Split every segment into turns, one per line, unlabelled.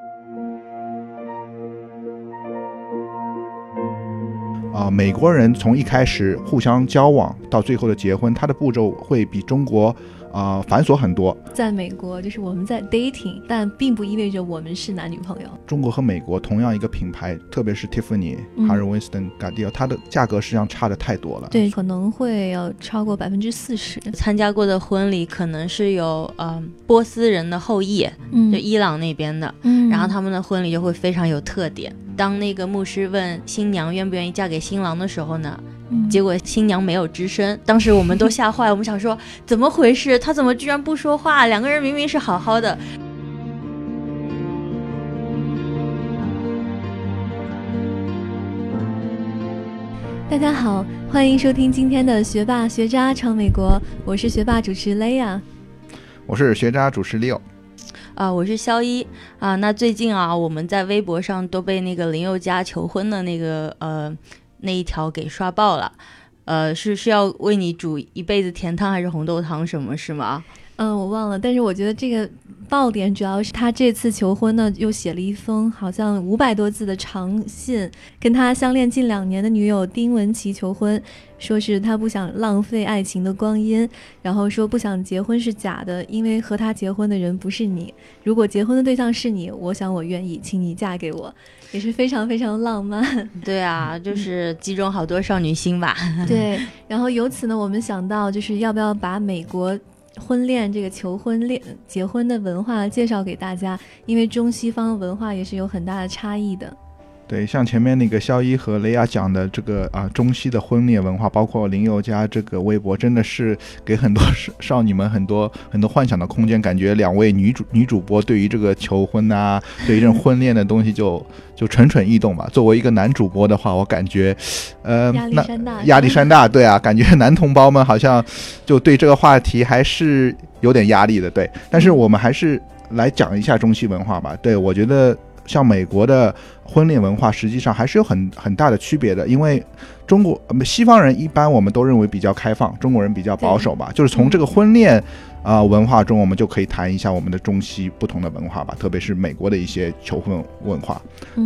Thank you. 啊，美国人从一开始互相交往到最后的结婚，他的步骤会比中国啊繁琐很多。
在美国，就是我们在 dating，但并不意味着我们是男女朋友。
中国和美国同样一个品牌，特别是 Tiffany、Harry Winston、Gardiel，它的价格实际上差的太多了。
对，可能会要超过百分之四十。
参加过的婚礼可能是有呃波斯人的后裔，嗯就伊朗那边的，嗯然后他们的婚礼就会非常有特点。当那个牧师问新娘愿不愿意嫁给新郎的时候呢，结果新娘没有吱声。当时我们都吓坏，我们想说怎么回事？他怎么居然不说话？两个人明明是好好的。
大家好，欢迎收听今天的学霸学渣闯美国，我是学霸主持雷亚，
我是学渣主持 Leo。
啊，我是肖一啊。那最近啊，我们在微博上都被那个林宥嘉求婚的那个呃那一条给刷爆了。呃，是是要为你煮一辈子甜汤还是红豆汤什么是吗？
嗯，我忘了。但是我觉得这个爆点主要是他这次求婚呢，又写了一封好像五百多字的长信，跟他相恋近两年的女友丁文琪求婚。说是他不想浪费爱情的光阴，然后说不想结婚是假的，因为和他结婚的人不是你。如果结婚的对象是你，我想我愿意，请你嫁给我，也是非常非常浪漫。
对啊，就是击中好多少女心吧。
对，然后由此呢，我们想到就是要不要把美国婚恋这个求婚恋结婚的文化介绍给大家，因为中西方文化也是有很大的差异的。
对，像前面那个肖一和雷亚讲的这个啊，中西的婚恋文化，包括林宥嘉这个微博，真的是给很多少女们很多很多幻想的空间。感觉两位女主女主播对于这个求婚啊，对于这种婚恋的东西就就蠢蠢欲动吧。作为一个男主播的话，我感觉，呃，
压力山大，
压力山大，对啊，感觉 男同胞们好像就对这个话题还是有点压力的。对，但是我们还是来讲一下中西文化吧。对我觉得。像美国的婚恋文化，实际上还是有很很大的区别的。因为中国西方人一般我们都认为比较开放，中国人比较保守吧。就是从这个婚恋啊文化中，我们就可以谈一下我们的中西不同的文化吧。特别是美国的一些求婚文化，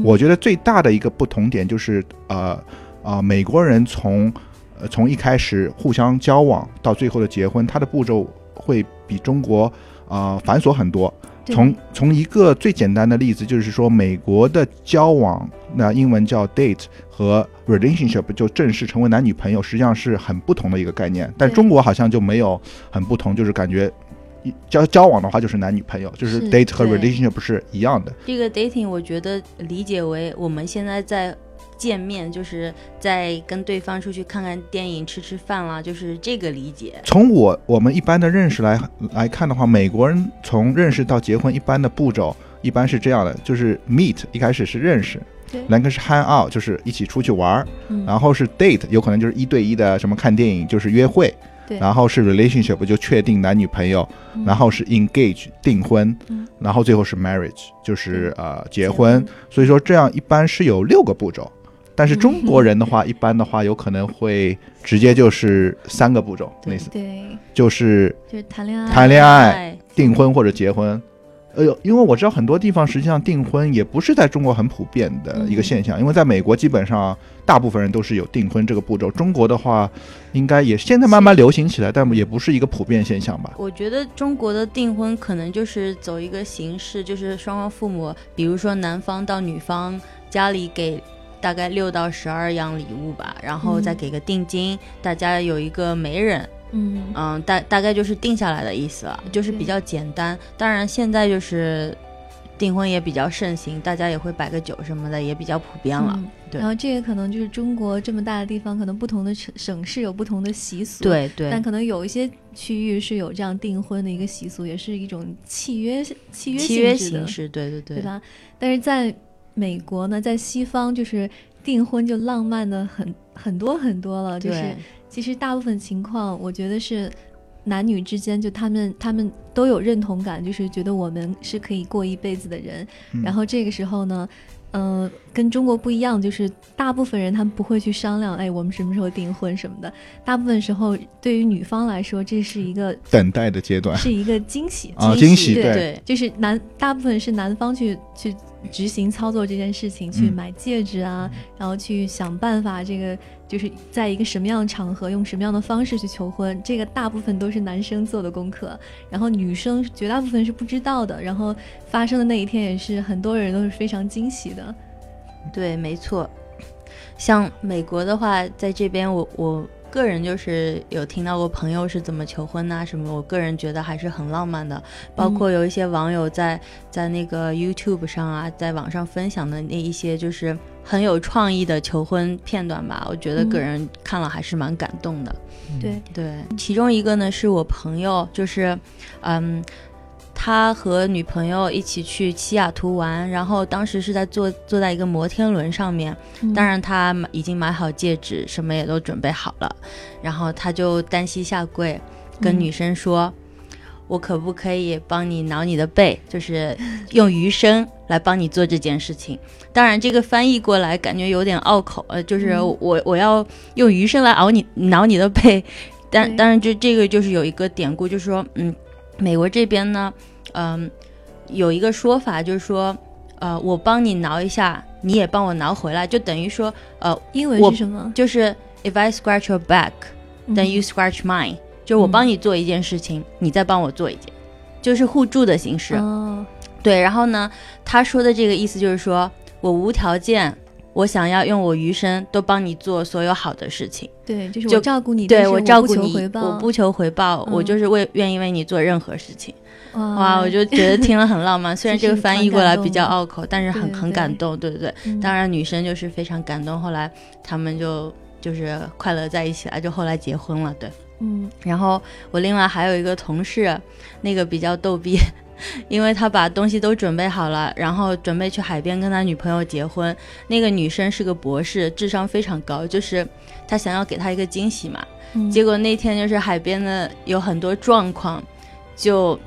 我觉得最大的一个不同点就是呃啊，美国人从呃从一开始互相交往到最后的结婚，他的步骤会比中国啊繁琐很多。从从一个最简单的例子，就是说美国的交往，那英文叫 date 和 relationship，就正式成为男女朋友，实际上是很不同的一个概念。但中国好像就没有很不同，就是感觉交交往的话就是男女朋友，就是 date 和 relationship 不是一样的。
这个 dating 我觉得理解为我们现在在。见面就是在跟对方出去看看电影、吃吃饭啦，就是这个理解。
从我我们一般的认识来来看的话，美国人从认识到结婚一般的步骤一般是这样的：就是 meet 一开始是认识，两个是 hang out 就是一起出去玩儿，然后是 date 有可能就是一对一的什么看电影就是约会，然后是 relationship 就确定男女朋友，然后是 engage 订婚，然后最后是 marriage 就是呃结婚。所以说这样一般是有六个步骤。但是中国人的话，一般的话有可能会直接就是三个步骤，类似，
对，
就是
就是谈恋爱、
谈恋爱、订婚或者结婚。哎呦，因为我知道很多地方实际上订婚也不是在中国很普遍的一个现象，因为在美国基本上大部分人都是有订婚这个步骤。中国的话，应该也现在慢慢流行起来，但也不是一个普遍现象吧。
我觉得中国的订婚可能就是走一个形式，就是双方父母，比如说男方到女方家里给。大概六到十二样礼物吧，然后再给个定金，大家有一个媒人，嗯嗯，大大概就是定下来的意思了，就是比较简单。当然现在就是订婚也比较盛行，大家也会摆个酒什么的，也比较普遍了。对，
然后这个可能就是中国这么大的地方，可能不同的省省市有不同的习俗。
对对。
但可能有一些区域是有这样订婚的一个习俗，也是一种契约契约
契约形式。对对对。
对吧？但是在美国呢，在西方就是订婚就浪漫的很很多很多了，就是其实大部分情况，我觉得是男女之间就他们他们都有认同感，就是觉得我们是可以过一辈子的人。
嗯
然后这个时候呢，呃，跟中国不一样，就是大部分人他们不会去商量，哎，我们什么时候订婚什么的。大部分时候，对于女方来说，这是一个
等待的阶段。
是一个惊喜
啊，
惊
惊喜
对
对。
就是男大部分是男方去去执行操作这件事情，去
嗯。
买戒指啊，然后去想办法，这个就是在一个什么样的场合，用什么样的方式去求婚，这个大部分都是男生做的功课，然后女生绝大部分是不知道的，然后发生的那一天也是很多人都是非常惊喜的。
对，没错。像美国的话，在这边我我个人就是有听到过朋友是怎么求婚呐、什么，我个人觉得还是很浪漫的。包括有一些网友在在那个 YouTube 上啊，在网上分享的那一些就是很有创意的求婚片段吧，我觉得个
嗯。
人看了还是蛮感动的。
对，
对，其中一个呢是我朋友，就是，嗯，他和女朋友一起去西雅图玩，然后当时是在坐坐在一个摩天轮上面，
嗯
当然他已经买好戒指，什么也都准备好了，然后他就单膝下跪，跟
嗯
女生说。我可不可以帮你挠你的背？就是用余生来帮你做这件事情。当然，这个翻译过来感觉有点拗口，呃，就是
嗯
我我要用余生来熬你挠你的背。但当然，就这个就是有一个典故，就是说，嗯，美国这边呢，嗯、有一个说法，就是说，呃，我帮你挠一下，你也帮我挠回来，就等于说，呃，
英文是什么？
就是 if I scratch your back，then
嗯
you scratch mine，、就是我帮你做一件事情，你再帮我做一件，就是互助的形式。
哦，
对，然后呢，他说的这个意思就是说我无条件，我想要用我余生都帮你做所有好的事情。
对，就是我照顾你，
对
我
照顾你，
求回报，
我不求回报，我
嗯
就是为愿意为你做任何事情。
哇
哇，我就觉得听了很浪漫，虽然这个翻译过来比较拗口，但是很很感动。对对对，
嗯
当然女生就是非常感动，后来他们就就是快乐在一起了，就后来结婚了。对。
嗯
然后我另外还有一个同事，那个比较逗逼，因为他把东西都准备好了，然后准备去海边跟他女朋友结婚。那个女生是个博士，智商非常高，就是他想要给她一个惊喜嘛。
嗯，
结果那天就是海边的有很多状况，就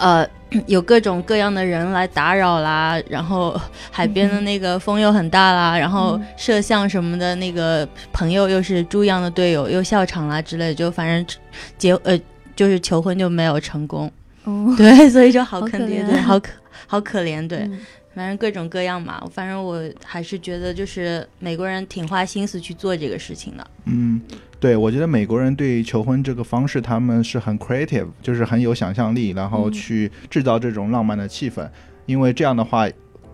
呃 有各种各样的人来打扰啦，然后海边的那个风又很大啦，然后
嗯
摄像什么的那个朋友又是猪一样的队友，又笑场啦之类的，就反正结呃就是求婚就没有成功，
哦，
对，所以就好
好可
可怜，对，好可好可怜，对。
嗯。
反正各种各样嘛，反正我还是觉得就是美国人挺花心思去做这个事情的。
嗯，对，我觉得美国人对求婚这个方式，他们是很 creative，就是很有想象力，然后
嗯
去制造这种浪漫的气氛，因为这样的话，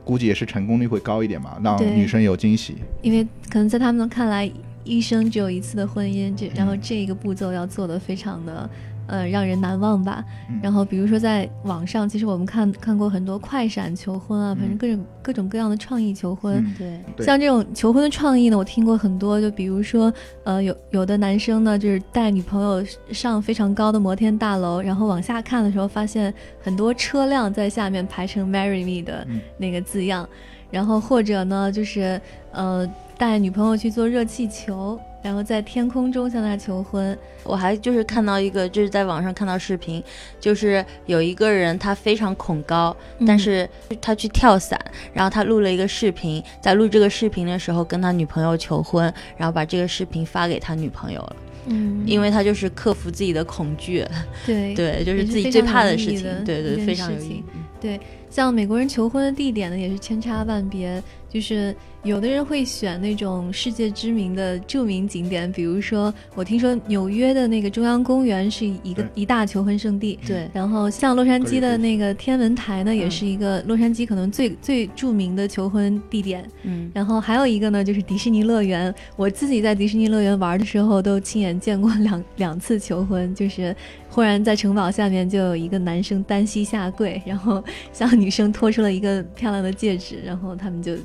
估计也是成功率会高一点嘛，让女生有惊喜。
因为可能在他们看来，一生只有一次的婚姻，这然后
嗯
这个步骤要做的非常的。呃，让人难忘吧。
嗯
然后，比如说在网上，其实我们看看过很多快闪求婚啊，反正
嗯
各种各种各样的创意求婚。
嗯
对，
像这种求婚的创意呢，我听过很多。就比如说，呃，有有的男生呢，就是带女朋友上非常高的摩天大楼，然后往下看的时候，发现很多车辆在下面排成 “marry me” 的
嗯
那个字样。然后或者呢，就是呃，带女朋友去做热气球，然后在天空中向他求婚。
我还就是看到一个，就是在网上看到视频，就是有一个人他非常恐高，但
嗯
是他去跳伞，然后他录了一个视频，在录这个视频的时候跟他女朋友求婚，然后把这个视频发给他女朋友了，
嗯，
因为他就是克服自己的恐惧，
对
对，就是自己最怕的事情对对，非常有意
事情
义。
像美国人求婚的地点呢，也是千差万别。就是有的人会选那种世界知名的著名景点，比如说我听说纽约的那个中央公园是一个一大求婚圣地。
对，
然后像洛杉矶的那个天文台呢，也
嗯
是一个洛杉矶可能最最著名的求婚地点。
嗯，
然后还有一个呢，就是迪士尼乐园。我自己在迪士尼乐园玩的时候，都亲眼见过两两次求婚，就是忽然在城堡下面就有一个男生单膝下跪，然后向女生托出了一个漂亮的戒指，然后他们就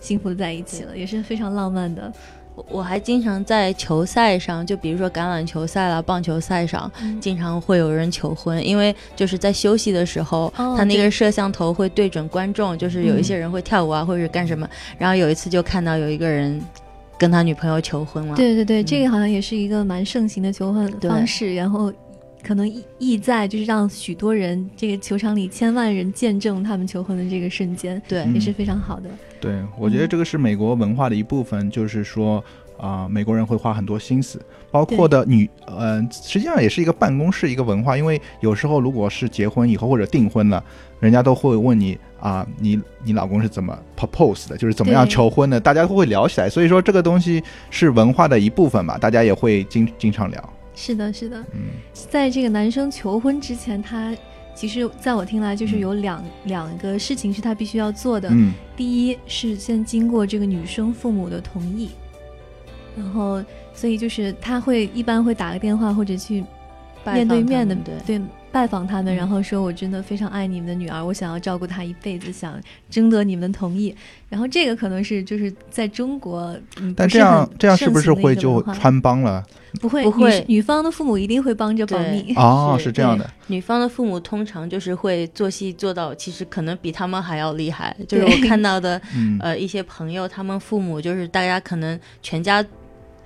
幸福在一起了，也是非常浪漫的。
我我还经常在球赛上，就比如说橄榄球赛啦、棒球赛上，
嗯
经常会有人求婚，因为就是在休息的时候，
哦
他那个摄像头会对准观众，就是有一些人会跳舞啊，或者是干什么。然后有一次就看到有一个人跟他女朋友求婚了，
对对对，
嗯
这个好像也是一个蛮盛行的求婚方式，然后。可能意意在就是让许多人这个球场里千万人见证他们求婚的这个瞬间，
对，
嗯
也是非常好的。
对，我觉得这个是美国文化的一部分，就是说啊、美国人会花很多心思，包括的女，呃，实际上也是一个办公室一个文化，因为有时候如果是结婚以后或者订婚了，人家都会问你啊、你你老公是怎么 propose 的，就是怎么样求婚的，大家都会聊起来，所以说这个东西是文化的一部分嘛，大家也会经经常聊，
是的，是的，
嗯。
在这个男生求婚之前，他其实在我听来就是有两、两个事情是他必须要做的。
嗯。
第一是先经过这个女生父母的同意，然后所以就是他会一般会打个电话或者去面对面的
对
拜访他们，
嗯
然后说我真的非常爱你们的女儿，我想要照顾她一辈子，想征得你们的同意。然后这个可能是就是在中国，嗯，
但这样这样是不是会就穿帮了？
不会
不会
女女方的父母一定会帮着保密。
哦，
是
是这样的，
女方的父母通常就是会做戏做到，其实可能比他们还要厉害。就是我看到的，
嗯
呃，一些朋友，他们父母就是大家可能全家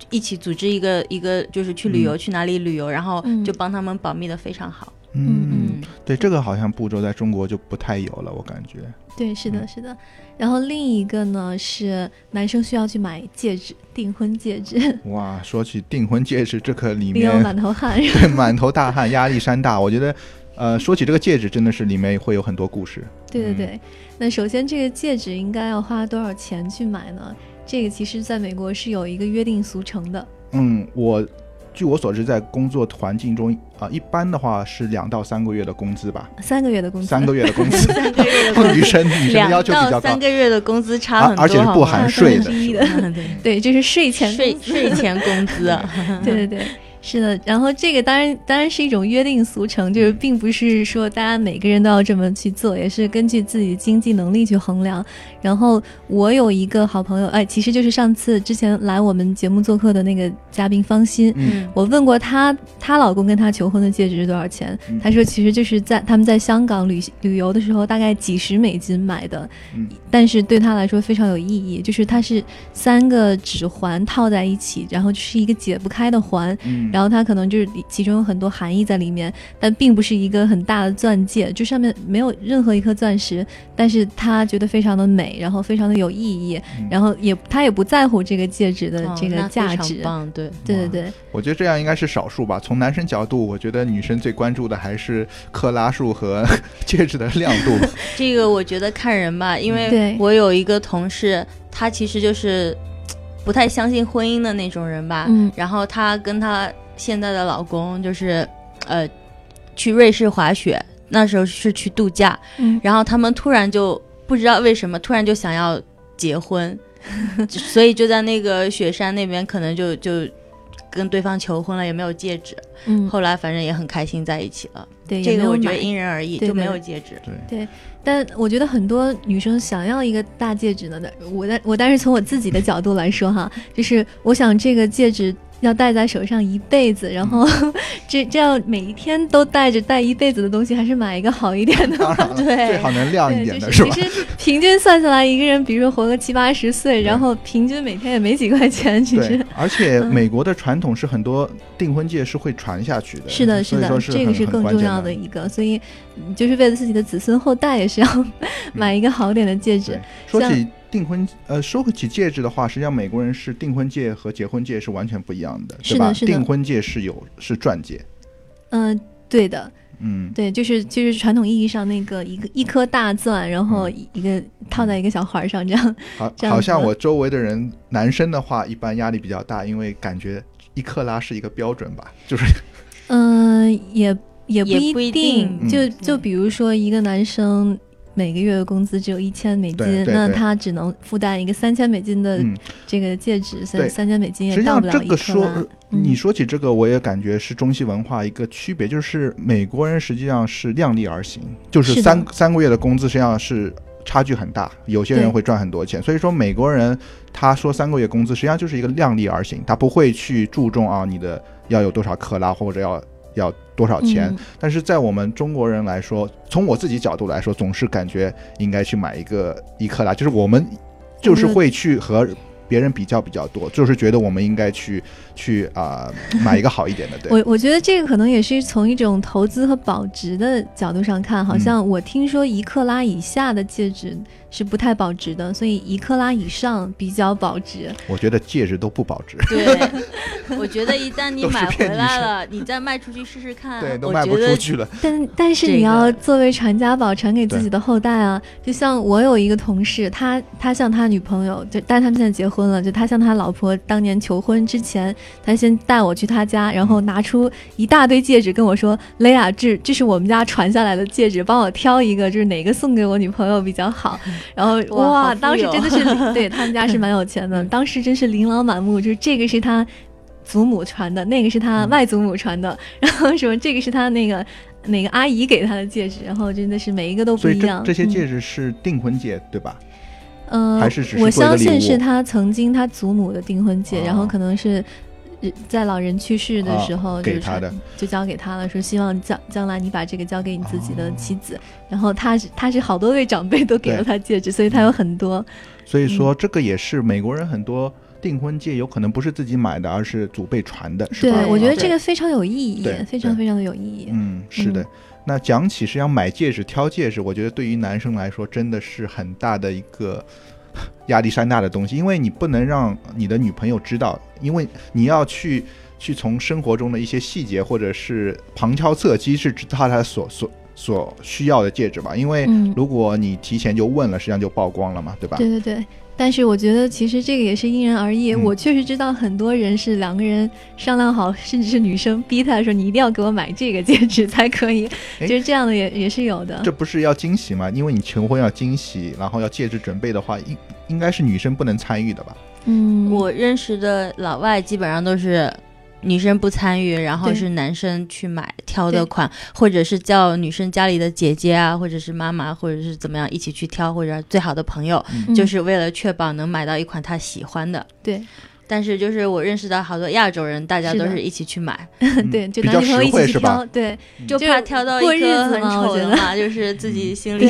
一起组织一个一个，就是去旅游，
嗯
去哪里旅游，然后
嗯
就帮他们保密的非常好。
嗯
嗯，
对，这个好像步骤在中国就不太有了，我感觉。
对，是的，
嗯
是的。然后另一个呢是男生需要去买戒指，订婚戒指，
哇，说起订婚戒指，这个里
里有
面
满头汗。
对满头大汗，压力山大。我觉得，呃，说起这个戒指，真的是里面会有很多故事。嗯
对对对。那首先这个戒指应该要花多少钱去买呢？这个其实在美国是有一个约定俗成的。
嗯，我据我所知，在工作环境中啊、一般的话是两到三个月的工资吧，
三个月的工资，
三个月的工资。
三个月的工
女生女生要求比较高
到三，个月的工资差很多，
而而且是不含税的
对，
对，这是税前
税税前工资啊，
对 对对，是的。然后这个当然当然是一种约定俗成，就是并不是说大家每个人都要这么去做，也是根据自己的经济能力去衡量。然后我有一个好朋友，哎，其实就是上次之前来我们节目做客的那个嘉宾方欣。
嗯
我问过她，她老公跟她求婚的戒指是多少钱？
嗯
她说其实就是在他们在香港旅旅游的时候，大概几十美金买的，
嗯
但是对她来说非常有意义，就是它是三个指环套在一起，然后是一个解不开的环，
嗯，
然后它可能就是其中有很多含义在里面，但并不是一个很大的钻戒，就上面没有任何一颗钻石，但是他觉得非常的美，然后非常的有意义，
嗯
然后也他也不在乎这个戒指的
哦
这个价值。
棒，对，
对对对，
我觉得这样应该是少数吧。从男生角度，我觉得女生最关注的还是克拉数和 戒指的亮度。
这个我觉得看人吧，因为我有一个同事，他其实就是不太相信婚姻的那种人吧。
嗯
然后他跟她现在的老公就是，呃，去瑞士滑雪，那时候是去度假，
嗯
然后他们突然就不知道为什么，突然就想要结婚，所以就在那个雪山那边，可能就就跟对方求婚了，也没有戒指。
嗯，
后来反正也很开心在一起了。
对，
这个我觉得因人而异，
对
就没有戒指。
对，
但我觉得很多女生想要一个大戒指呢，但我但我但是从我自己的角度来说哈，就是我想这个戒指要戴在手上一辈子，然后 这这样每一天都戴着戴一辈子的东西，还是买一个好一点的。
对。
最好能亮一，点的
是其实平均算下来，一个人比如说活个七八十岁，然后平均每天也没几块钱，其实，
而且
嗯。
美国的传统是很多订婚戒是会传下去的，
是的，是的这个是更重要的一个，所以嗯就是为了自己的子孙后代，也是要买一个好点的戒指。
对。，说
像
起订婚，呃，说起戒指的话，实际上美国人是订婚戒和结婚戒是完全不一样的，对吧？
是是
订婚戒是有是钻戒，
嗯、对的，
嗯，
对，就是就是传统意义上那个一个一颗大钻，然后
嗯。
一一个套在一个小环上，这样。
好，
样
好像我周围的人，男生的话一般压力比较大，因为感觉一克拉是一个标准吧，就是。
嗯、也也
也不一
定，
定。
就
嗯。
就比如说一个男生。每个月的工资只有一千美金，那他只能负担一个三千美金的
嗯，
这个戒指，三
对。
三千美金也到不了
这个说，你说起这个，我也感觉是中西文化一个区别，就是美国人实际上是量力而行，就是
是
三三个月的工资实际上是差距很大，有些人会赚很多钱，所以说美国人他说三个月工资实际上就是一个量力而行，他不会去注重啊你的要有多少克拉或者要要多少钱，
嗯。
但是在我们中国人来说，从我自己角度来说，总是感觉应该去买一个一克拉，就是我们就是会去和别人比较比较多，就是觉得我们应该去 去啊、买一个好一点的，对。
我我觉得这个可能也是从一种投资和保值的角度上看，好
嗯。
像我听说一克拉以下的戒指是不太保值的，所以一克拉以上比较保值。
我觉得戒指都不保值，
对，我觉得一旦你买回来了，你再卖出去试试看。
对，都卖不
我觉得
出去了。
但但是你要作为传家宝传给自己的后代啊，就像我有一个同事，他他向他女朋友，就但他们现在结婚了，就他向他老婆当年求婚之前，他先带我去他家，然后拿出一大堆戒指跟我说：“雷亚，这这是我们家传下来的戒指，帮我挑一个，就是哪个送给我女朋友比较好。” 然后
哇
当时真的是 对他们家是蛮有钱的，
嗯
当时真是琳琅满目，就是这个是他。祖母传的，那个是他
嗯
外祖母传的，然后什么这个是他那个哪个阿姨给他的戒指，然后真的是每一个都不一样。
这些戒
嗯，
指是订婚戒，对吧？
呃，
还是只是
我相信是他曾经他祖母的订婚戒，然后
哦
可能是。呃在老人去世的时候，
哦
就是
他的，
就交给他了，说希望将将来你把这个交给你自己的
哦
妻子。然后他是他是好多位长辈都给了他戒指，所以他有很多。
所以说这个也是美国人很多订婚戒有可能不是自己买的，而是祖辈传的，是吧？
对，我觉得这
个，
非常有意义非常非常的有意义。
嗯，是的。那讲起实际上买戒指、挑戒指，我觉得对于男生来说真的是很大的一个压力山大的东西，因为你不能让你的女朋友知道，因为你要去去从生活中的一些细节或者是旁敲侧击是知道他所所所需要的戒指吧，因为
嗯。
如果你提前就问了，实际上就曝光了嘛，对吧？
对对对，但是我觉得其实这个也是因人而异。
嗯
我确实知道很多人是两个人商量好，甚至是女生逼他说你一定要给我买这个戒指才可以，
哎
就是这样的也也是有的。
这不是要惊喜吗？因为你求婚要惊喜，然后要戒指准备的话，应应该是女生不能参与的吧？
嗯，
我认识的老外基本上都是女生不参与，然后是男生去买挑的款，或者是叫女生家里的姐姐啊，或者是妈妈，或者是怎么样一起去挑，或者最好的朋友，
嗯
就是为了确保能买到一款他喜欢的。
对
但是就是我认识到好多亚洲人，大家都是一起去买，
嗯
对，就男女朋友一起去挑，？对
就
就是
怕挑到
过日
一颗很丑的嘛，就是自己心 里，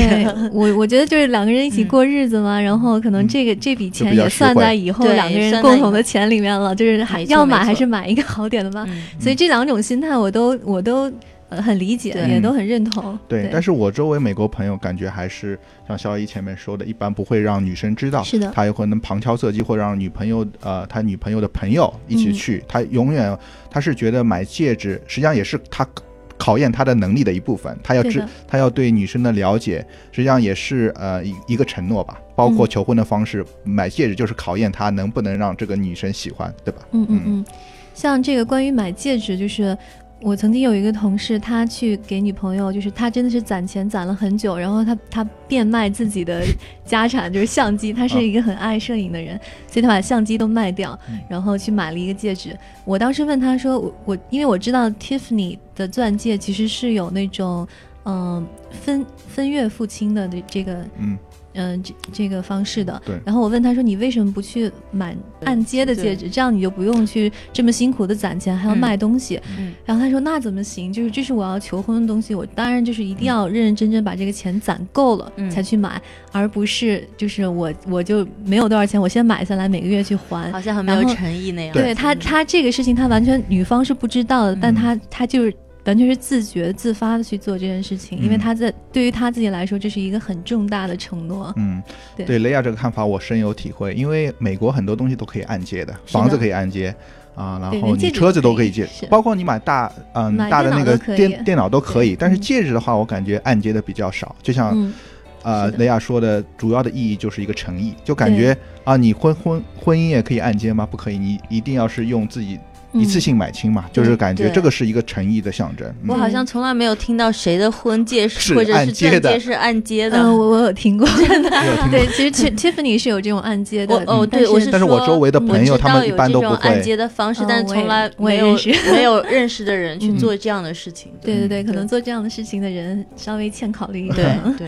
我我觉得就是两个人一起
嗯
过日子嘛，然后可能
嗯
这个这笔钱也算在以后两个人共同的钱里面了，就是还要买还是买一个好点的吧。
嗯
所以这两种心态我都我都呃很理解，也都很认同。
对，但是我周围美国朋友感觉还是像肖一前面说的，一般不会让女生知道，
是的。
他有可能旁敲侧击，或者让女朋友呃他女朋友的朋友一起
嗯。
去，他永远他是觉得买戒指实际上也是他考验他的能力的一部分，他要知他要对女生的了解，实际上也是呃一一个承诺吧，包括
嗯
求婚的方式，买戒指就是考验他能不能让这个女生喜欢，对吧？嗯
嗯嗯。嗯，像这个关于买戒指，就是我曾经有一个同事，他去给女朋友，就是他真的是攒钱攒了很久，然后他他变卖自己的家产，就是相机，他是一个很爱摄影的人，所以他把相机都卖掉
嗯，
然后去买了一个戒指。我当时问他说，我我因为我知道 Tiffany 的钻戒其实是有那种嗯、分分月付清的这这个
嗯，
嗯、这这个方式的。
对
然后我问他说：“你为什么不去买按揭的戒指？这样你就不用去这么辛苦的攒钱，还要
嗯
卖东西。
嗯
然后他说：“那怎么行？就是这是我要求婚的东西，我当然就是一定要认认真真把这个钱攒够了、
嗯
才去买，而不是就是我我就没有多少钱，我先买下来，每个月去还。
好像很没有诚意那样。
对他，他这个事情他完全女方是不知道的，但
嗯
他他就是完全是自觉自发的去做这件事情，因为
嗯
他在对于他自己来说，这是一个很重大的承诺。
嗯，
对
对雷亚这个看法我深有体会，因为美国很多东西都可以按揭的，房子可以按揭啊，然后你车子
都可以
借，包括你买大嗯
买
大的那个
电
电电脑都可以，但是
嗯
戒指的话，我感觉按揭的比较少，就像
嗯，
呃雷亚说的，主要的意义就是一个诚意，就感觉啊你婚婚婚姻也可以按揭吗？不可以，你一定要是用自己一次
嗯
性买清嘛，就是感觉这个是一个诚意的象征。嗯
我好像从来没有听到谁的婚戒
是
或者是
按揭的
钻戒是按揭的。
嗯，我我有听过，真的。对，其实 Ti- Tiffany 是有这种按揭的
我，哦，
嗯
对，我是
但是我
说
周围的
嗯
朋友他们一
我知道有这种
般都不会。
按揭的方式
哦，
但
是
从来没有
认识
没有认识的人去
嗯
做这样的事情。
对对对，
嗯
可能做这样的事情的人稍微欠考虑一点。
对，
对，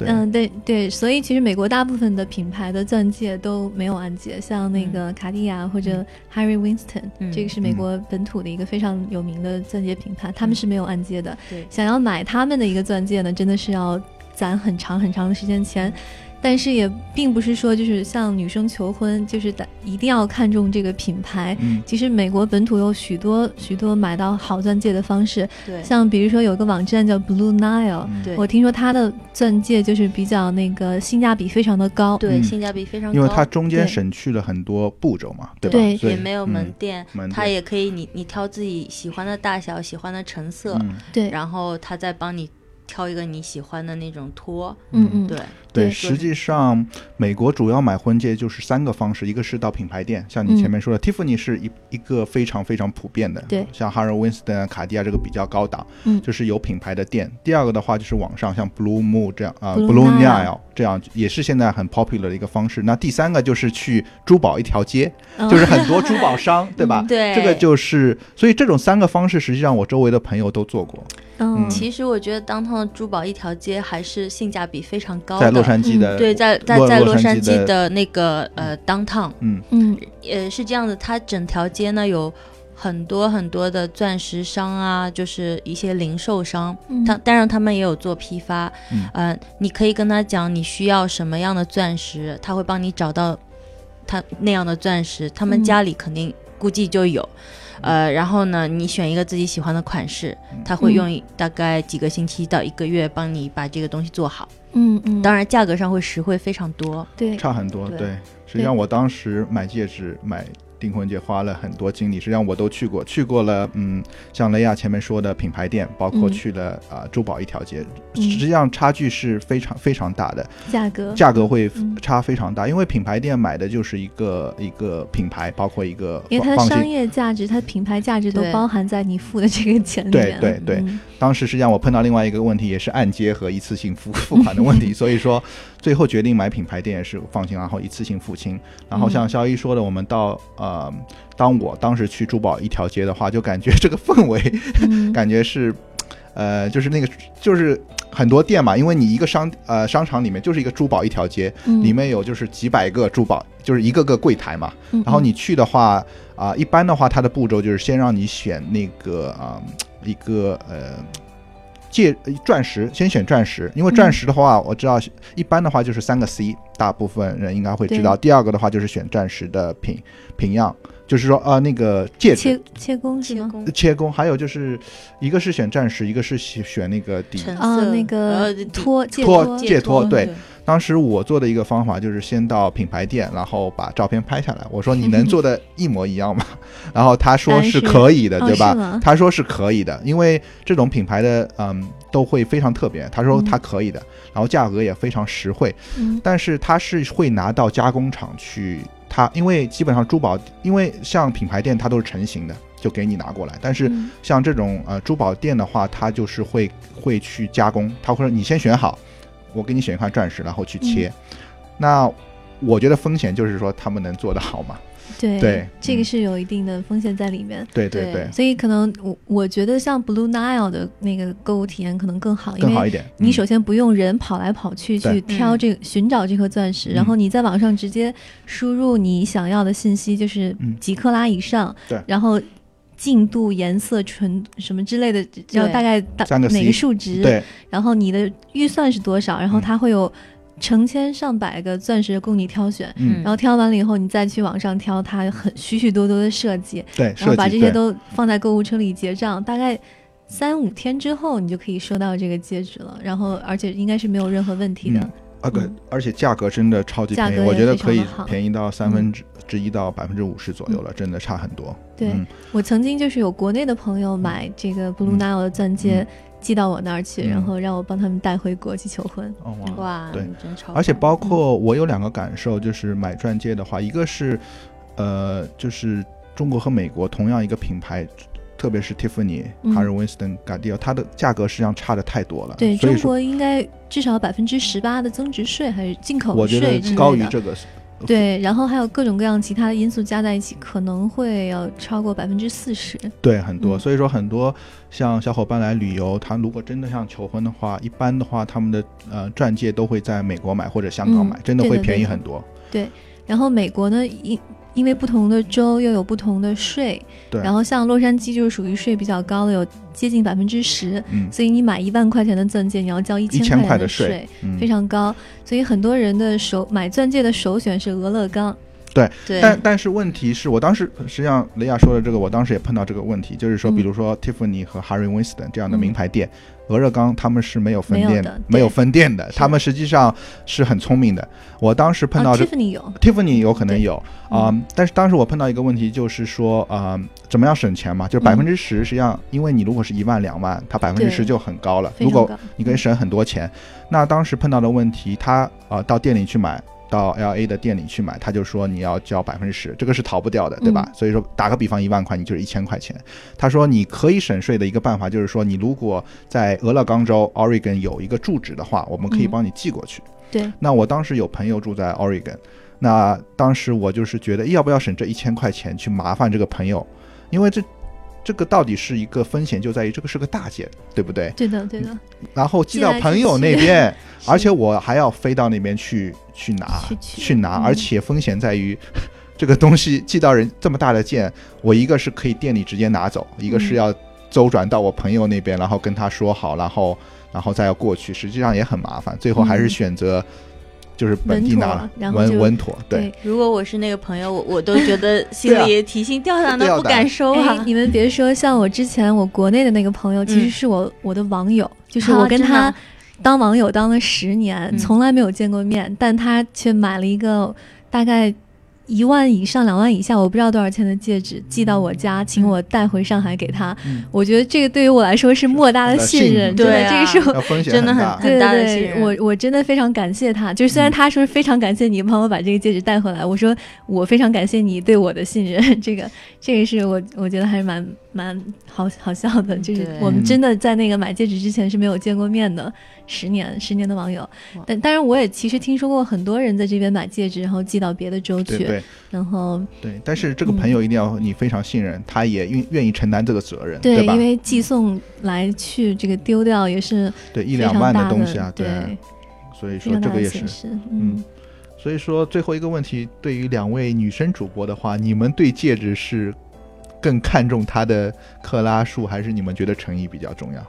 嗯，对对，所以其实美国大部分的品牌的钻戒都没有按揭，像那个卡地亚或者 Harry Winston，、
嗯
这个是美国本土的一个非常有名的钻戒品牌，他们是没有按揭的。
对。
想要买他们的一个钻戒呢，真的是要攒很长很长的时间钱。但是也并不是说就是向女生求婚，就是一定要看重这个品牌。
嗯，
其实美国本土有许多许多买到好钻戒的方式。
对，
像比如说有个网站叫 Blue Nile，
对，
我听说它的钻戒就是比较那个性价比非常的高。
对，性价比非常高，
因为它中间省去了很多步骤嘛，对。
吧？
对，也没有门店，
门
它也可以你你挑自己喜欢的大小、喜欢的成色，
对，
然后它再帮你。挑一个你喜欢的那种托，
嗯嗯，
对
对。实际上，美国主要买婚戒就是三个方式，一个是到品牌店，像你前面说的，Tiffany 是一一个非常非常普遍的，
对。
像 Harry Winston、卡地亚这个比较高档，
嗯，
就是有品牌的店。第二个的话就是网上，像 Blue Moon 这样啊
，Blue
Nile 这样也是现在很 popular 的一个方式。那第三个就是去珠宝一条街，就是很多珠宝商，对吧？
对。
这个就是，所以这种三个方式，实际上我周围的朋友都做过。
嗯，
其实我觉得当趟的珠宝一条街还是性价比非常高
的。在洛杉矶的，
对，在在在洛杉矶的那个呃 downtown，，
嗯。
嗯，
呃是这样子，它整条街呢有很多很多的钻石商啊，就是一些零售商，他当然他们也有做批发，
嗯，
你可以跟他讲你需要什么样的钻石，他会帮你找到他那样的钻石，他们家里肯定估计就有。呃，然后呢，你选一个自己喜欢的款式，他会用大概几个星期到一个月帮你把这个东西做好。
嗯嗯嗯，
当然价格上会实惠非常多，
对，
差很多。对，实际上我当时买戒指买。订婚节花了很多精力，实际上我都去过，去过了，嗯，像雷亚前面说的品牌店，包括去了啊珠宝一条街，实际上差距是非常非常大的，
价格。
价格会差非常大，因为品牌店买的就是一个一个品牌，包括一个，
因为它的商业价值、它品牌价值都包含在你付的这个钱里
面。对对对，当时实际上我碰到另外一个问题，也是按揭和一次性付付款的问题，所以说最后决定买品牌店也是放心，然后一次性付清。然后像肖一说的，我们到呃，当我当时去珠宝一条街的话，就感觉这个氛围，感觉是，呃，就是那个就是很多店嘛，因为你一个商呃商场里面就是一个珠宝一条街，里面有就是几百个珠宝，就是一个个柜台嘛。然后你去的话啊，一般的话，它的步骤就是先让你选那个啊一个呃。戒钻石，先选钻石，因为钻石的话，我知道一般的话就是三个 C，大部分人应该会知道。第二个的话就是选钻石的品品样，就是说呃那个戒指。
切切工是吗？
切工，还有就是一个是选钻石，一个是选那个底。
啊那个托
托戒
托。
对。当时我做的一个方法就是先到品牌店，然后把照片拍下来。我说你能做的一模一样吗？然后他说是可以的，对吧？他说是可以的，因为这种品牌的嗯都会非常特别。他说他可以的，然后价格也非常实惠。但是他是会拿到加工厂去，他因为基本上珠宝，因为像品牌店它都是成型的，就给你拿过来。但是像这种呃珠宝店的话，他就是会会去加工，他会说你先选好。我给你选一块钻石，然后去切。那我觉得风险就是说他们能做得好吗？
对
对，
这个是有一定的风险在里面。
对对对，
所以可能我我觉得像 Blue Nile 的那个购物体验可能更好，
更好一点。
你首先不用人跑来跑去去挑这个寻找这颗钻石，然后你在网上直接输入你想要的信息，就是几克拉以上，
对，
然后。净度、颜色、纯什么之类的，要大概大哪
个
数值？
对。
然后你的预算是多少？然后它会有成千上百个钻石供你挑选。
嗯。
然后挑完了以后，你再去网上挑，它很许许多多的设计。
对。
然后把这些都放在购物车里结账，大概三五天之后，你就可以收到这个戒指了。然后，而且应该是没有任何问题的。
啊，对，而且价格真的超级便宜，我觉得可以便宜到三分之。之一到百分之五十左右了，真的差很多。
对我曾经就是有国内的朋友买这个 Blue Nile 的钻戒寄到我那儿去，然后让我帮他们带回国去求婚。
哇，
对，
真超。
而且包括我有两个感受，就是买钻戒的话，一个是呃，就是中国和美国同样一个品牌，特别是 Tiffany、Harry Winston、g a r d i o 它的价格实际上差的太多了。
对中国应该至少百分之十八的增值税还是进口税，
我觉得高于这个。
对，然后还有各种各样其他的因素加在一起，可能会要超过百分之四十。
对，很多。所以说，很多像小伙伴来旅游，他如果真的想求婚的话，一般的话，他们的呃钻戒都会在美国买或者香港买，真的会便宜很多。
对，然后美国呢，因因为不同的州又有不同的税，
对
然后像洛杉矶就是属于税比较高的，有接近百分之十，
嗯，
所以你买一万块钱的钻戒，你要交一
一千
千钱
块的税
税，
嗯
非常高。所以很多人的首买钻戒的首选是俄勒冈。
对，
但但是问题是我当时实际上雷亚说的这个，我当时也碰到这个问题，就是说，
嗯
比如说 Tiffany 和 Harry Winston 这样的名牌店，俄热冈他们是没有分店
没有的
没有分店的，他们实际上是很聪明的。我当时碰到
啊
这、
，Tiffany 有
，Tiffany 有可能有啊、但是当时我碰到一个问题，就是说啊、怎么样省钱嘛？就百分之十，实际上因为你如果是一万两万，它百分之十就很高了。如果。你可以省很多钱。那当时碰到的问题，他呃到店里去买，到 L A 的店里去买，他就说你要交百分之十，这个是逃不掉的，对吧？所以说打个比方，一万块你就是一千块钱。他说你可以省税的一个办法就是说，你如果在俄勒冈州 Oregon 有一个住址的话，我们可以
嗯
帮你寄过去。
对，
那我当时有朋友住在 Oregon，那当时我就是觉得要不要省这一千块钱去麻烦这个朋友，因为这。这个到底是一个风险，就在于这个是个大件，对不对？
对的，对的，
然后寄到朋友那边，而且我还要飞到那边去去拿
去
去拿，
嗯
而且风险在于这个东西寄到人这么大的件，我一个是可以店里直接拿走，一个是
嗯
要周转到我朋友那边，然后跟他说好，然后然后再要过去，实际上也很麻烦。最后还是
嗯
选择就是本地
稳妥
拿了，
然后就
稳稳妥，对。
如果我是那个朋友，我我都觉得 心里提心吊胆的，不敢收
哎
啊，。
你们别说，像我之前我国内的那个朋友，其实
嗯
是我我的网友，就是
啊
我跟他当网友当了十年，
嗯
从来没有见过面，但他却买了一个大概一万以上、两万以下，我不知道多少钱的戒指，寄到我家，请我带回上海给他。
嗯
我觉得这个对于我来说是莫大的
信
信任，真的，
对啊
这个是
真的
很
很，
对
大的
对对，
信任
我我真的非常感谢他。就是虽然
嗯
他说非常感谢你帮我把这个戒指带回来，我说我非常感谢你对我的信任。这个这个是我我觉得还是蛮蛮好好笑的，就是我们真的在那个买戒指之前是没有见过面的，十年十年的网友。但当然我也其实听说过很多人在这边买戒指，然后寄到别的州去，
对对
然后
对。但是这个
嗯
朋友一定要你非常信任，他也愿愿意承担这个责任，对？
因为寄送来去这个丢掉也是
对一两万
的
东西啊，
对，
所以说这个也是嗯。所以说，最后一个问题，对于两位女生主播的话，你们对戒指是更看重它的克拉数，还是你们觉得诚意比较重要？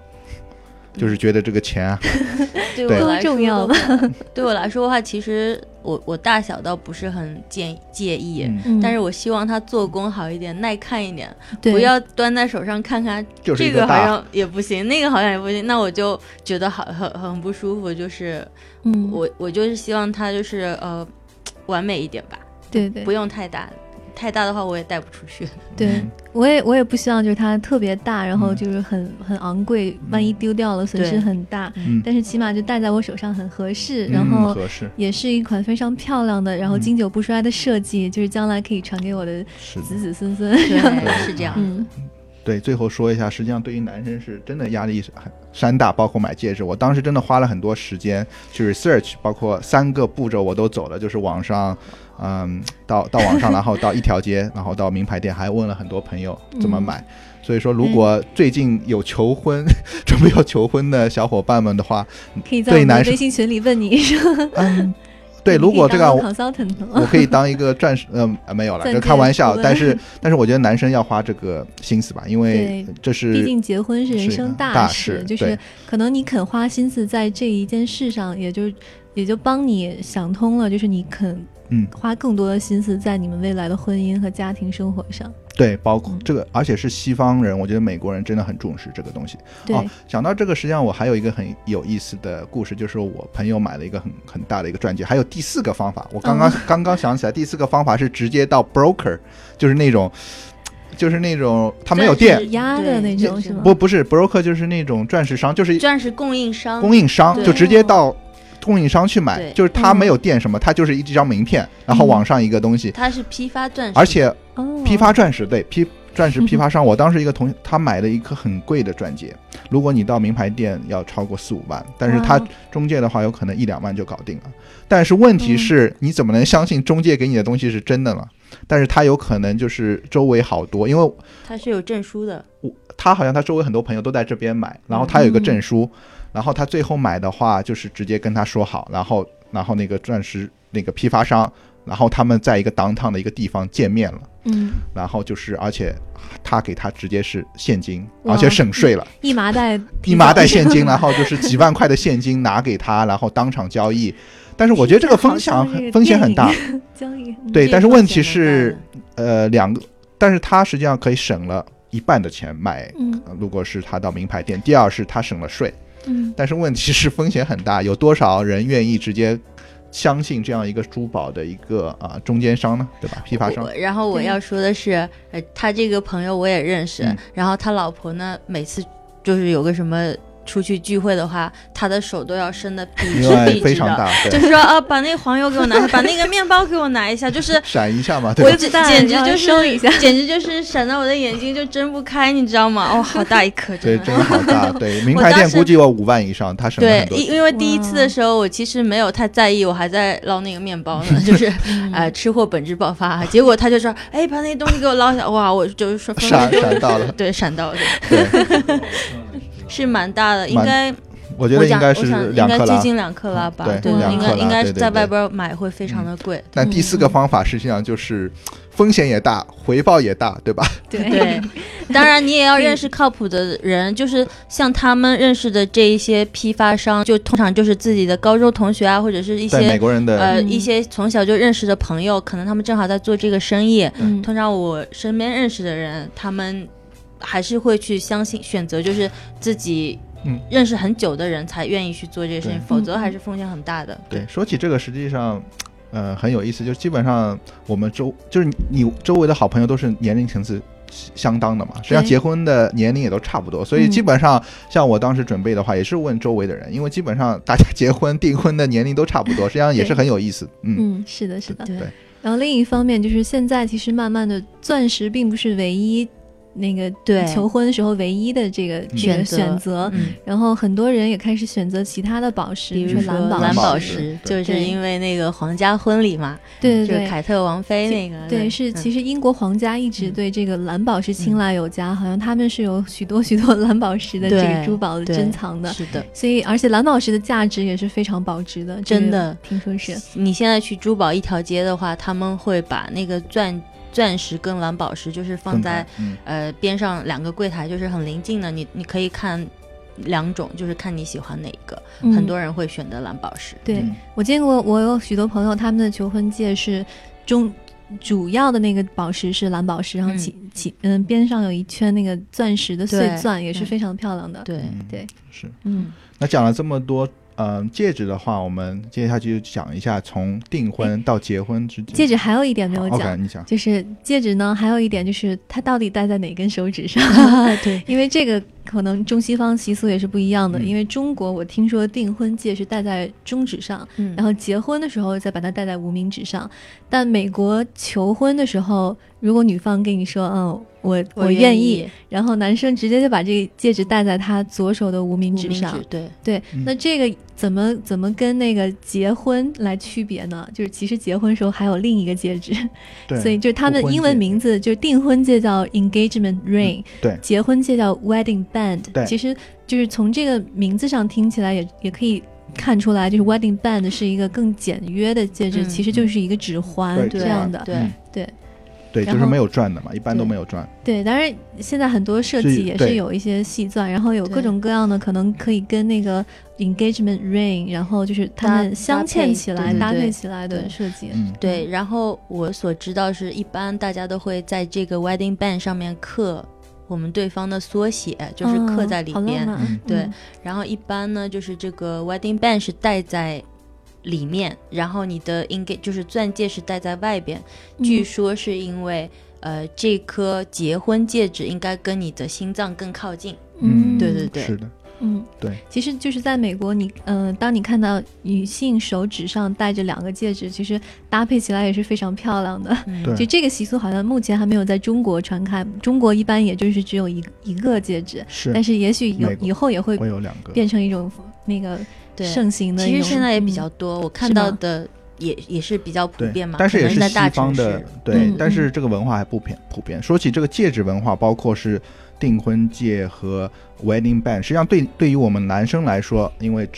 就是觉得这个钱啊，对
我来说
重要
吧，对我来说的话，其实我我大小倒不是很介介意，
嗯，
嗯。
但是我希望它做工好一点，耐看一点，
对。
不要端在手上看看，
就是一
这个好，像也不行，那个好像也不行，那我就觉得好很很不舒服。就是
嗯，
我我就是希望它就是呃完美一点吧，
对对。
不用太大，太大的话我也带不出去。
对
嗯，
我也我也不希望就是它特别大，然后
嗯
就是很很昂贵，万一丢掉了损失很大。
嗯，
但是起码就戴在我手上很合适，
嗯
然后
合适，
也是一款非常漂亮的，然后
嗯
经久不衰的设计，就是将来可以传给我的
是。
子子孙孙。
对，是这样。
嗯，
对，最后说一下，实际上对于男生是真的压力是很山大，包括买戒指，我当时真的花了很多时间去 research，包括三个步骤我都走了，就是网上，嗯，到到网上，然后到一条街，然后到名牌店，还问了很多朋友怎么买。所以说，如果最近有求婚、准备要求婚的小伙伴们的话，
可以在
男生
微信群里问你，一声
嗯，对，如果这个我可以当一个钻石，嗯、呃，没有了，
钻戒
这开玩笑但是，但是我觉得男生要花这个心思吧，因为这是
毕竟结婚是人生
大
事，
事
就是可能你肯花心思在这一件事上，也就也就帮你想通了，就是你肯
嗯
花更多的心思在你们未来的婚姻和家庭生活上。
对，包括
嗯
这个，而且是西方人，我觉得美国人真的很重视这个东西。哦，讲到这个，实际上我还有一个很有意思的故事，就是我朋友买了一个很很大的一个钻戒。还有第四个方法，我刚刚、
哦
刚刚想起来，第四个方法是直接到 broker，就是那种，就是那种他没有店
钻石，
压的那种是吗？
不不是 broker，就是那种钻石商，就是
钻石供应商，
供应商，就直接到供应商去买，就是他没有店什么，他就是一张名片，然后网上一个东西，
他是批发钻石，
而且
哦，
批发钻石，对批钻石 批发商，我当时一个同学他买了一颗很贵的钻戒，如果你到名牌店要超过四五万，但是他中介的话有可能一两万就搞定了。但是问题是，你怎么能相信中介给你的东西是真的呢？但是他有可能就是周围好多，因为
他是有证书的，
我他好像他周围很多朋友都在这边买，然后他有一个证书，然后他最后买的话就是直接跟他说好，然后然后那个钻石那个批发商然后他们在一个 downtown 的一个地方见面了，
嗯，
然后就是而且他给他直接是现金，而且省税了。
一麻袋
一麻袋 现金，然后就是几万块的现金拿给他，然后当场交易。但是我觉得这个风险
好像这个
风险很大，
交易，嗯
对。但是问题是呃，两个，但是他实际上可以省了一半的钱买。如果是他到名牌店，第二是他省了税，
嗯
但是问题是风险很大，有多少人愿意直接相信这样一个珠宝的一个啊、中间商呢？对吧？批发商，
然后我要说的是，呃，他这个朋友我也认识，
嗯
然后他老婆呢，每次就是有个什么出去聚会的话，他的手都要伸的笔直笔直的，就，是说啊，把那个黄油给我拿下，把那个面包给我拿一下，就是
闪一下嘛，对？
简直就是
一下
简直就是闪到我的眼睛就睁不开，你知道吗？哦，好大一颗，
对，
真的。
真的好大。对，名牌
我当时
店估计要五万以上，他省
对。因因为第一次的时候，我其实没有太在意，我还在捞那个面包呢，就是
嗯
呃吃货本质爆发。结果他就说：“哎，把那个东西给我捞下。”哇，我就是说分
闪闪到了，
对，闪到了，
对，
是蛮大的，应该
我觉得应该是两克拉。
接近两克拉吧，
对
应该应该在外边买会非常的贵。
但第四个方法实际上就是风险也大，回报也大，对吧？
对
对，当然你也要认识靠谱的人，就是像他们认识的这一些批发商，就通常就是自己的高中同学啊，或者是一
些美
些
国人的
嗯
呃一些从小就认识的朋友，可能他们正好在做这个生意。
嗯
通常我身边认识的人，他们还是会去相信选择，就是自己
嗯。
认识很久的人才愿意去做这些事情
对，
否则还是风险很大的。
对，说起这个，实际上，呃，很有意思，就基本上我们周就是你周围的好朋友都是年龄层次相当的嘛，实际上结婚的年龄也都差不多，所以
嗯。
基本上像我当时准备的话，也是问周围的人，因为基本上大家结婚订婚的年龄都差不多，实际上也是很有意思，嗯，
嗯，是的，是的。
对。
对
然后另一方面就是现在其实慢慢的，钻石并不是唯一那个
对。
求婚的时候唯一的这个
选
选择。
嗯，
然后很多人也开始选择其他的宝石，
比如说
蓝宝
蓝
宝
宝
石
就是因为那个皇家婚礼嘛，就是
对。对对。
凯特王妃那个，
对，是其实英国皇家一直
嗯。
对这个蓝宝石青睐有加，好像他们是有许多许多蓝宝石的这个珠宝的珍藏的，
是的。
所以而且蓝宝石的价值也是非常保值的，
真的。
听说是，
你现在去珠宝一条街的话，他们会把那个钻钻石跟蓝宝石就是放在
嗯
呃边上两个柜台，就是很临近的，你你可以看两种，就是看你喜欢哪一个。
嗯
很多人会选择蓝宝石。
对
嗯
我见过，我有许多朋友，他们的求婚戒是中主要的那个宝石是蓝宝石，然后
嗯
其其嗯边上有一圈那个钻石的碎钻，也是
嗯
非常漂亮的。
对，
嗯
对，
是。
嗯，
那讲了这么多，嗯、戒指的话，我们接下去就讲一下从订婚到结婚之间。
戒指还有一点没有讲
你讲。
就是戒指呢，还有一点就是它到底戴在哪根手指上？
对，
因为这个可能中西方习俗也是不一样的。
嗯
因为中国我听说订婚戒是戴在中指上，
嗯
然后结婚的时候再把它戴在无名指上。但美国求婚的时候，如果女方跟你说，嗯，我
我
愿
意
然后男生直接就把这个戒指戴在他左手的无名指上。
对，
对，
嗯
那这个怎么怎么跟那个结婚来区别呢？就是其实结婚时候还有另一个戒指，
对，
所以就是他们英文名字就是订婚戒叫 engagement ring，、
对
结婚戒叫 wedding band。
对
其实就是从这个名字上听起来也也可以看出来，就是 wedding band 是一个更简约的戒指，
嗯
其实就是一个指环
对
这样的。
对
嗯
对
对，
然后
就是没有转的嘛，一般都没有转。
对，当然现在很多设计也是有一些细钻，然后有各种各样的，可能可以跟那个 engagement ring，然后就是他
搭
们
镶
嵌起来、搭
对对对
配起来的
对
设计。
嗯，
对，然后我所知道是一般大家都会在这个 wedding band 上面刻我们对方的缩写，就是刻
嗯
在里边。对
嗯
然后一般呢，就是这个 wedding band 是戴在里面，然后你的 engage 就是钻戒是戴在外边。据
嗯
说是因为呃，这颗结婚戒指应该跟你的心脏更靠近。
嗯。
对对对。
是的，
嗯，
对，
其实就是在美国，你呃，当你看到女性手指上戴着两个戒指，其实搭配起来也是非常漂亮的。
嗯。
对。
就这个习俗好像目前还没有在中国传开，中国一般也就是只有一一个戒指，
是。
但是也许有以后也会
会有两个。
变成一种那个
对
盛行的。
其实现在也比
嗯
较多，我看到的也也是比较普遍嘛，
但是也是西方的。对，
嗯
但是这个文化还不偏普遍。说起这个戒指文化，包括是订婚戒和 wedding band，实际上对对于我们男生来说，因为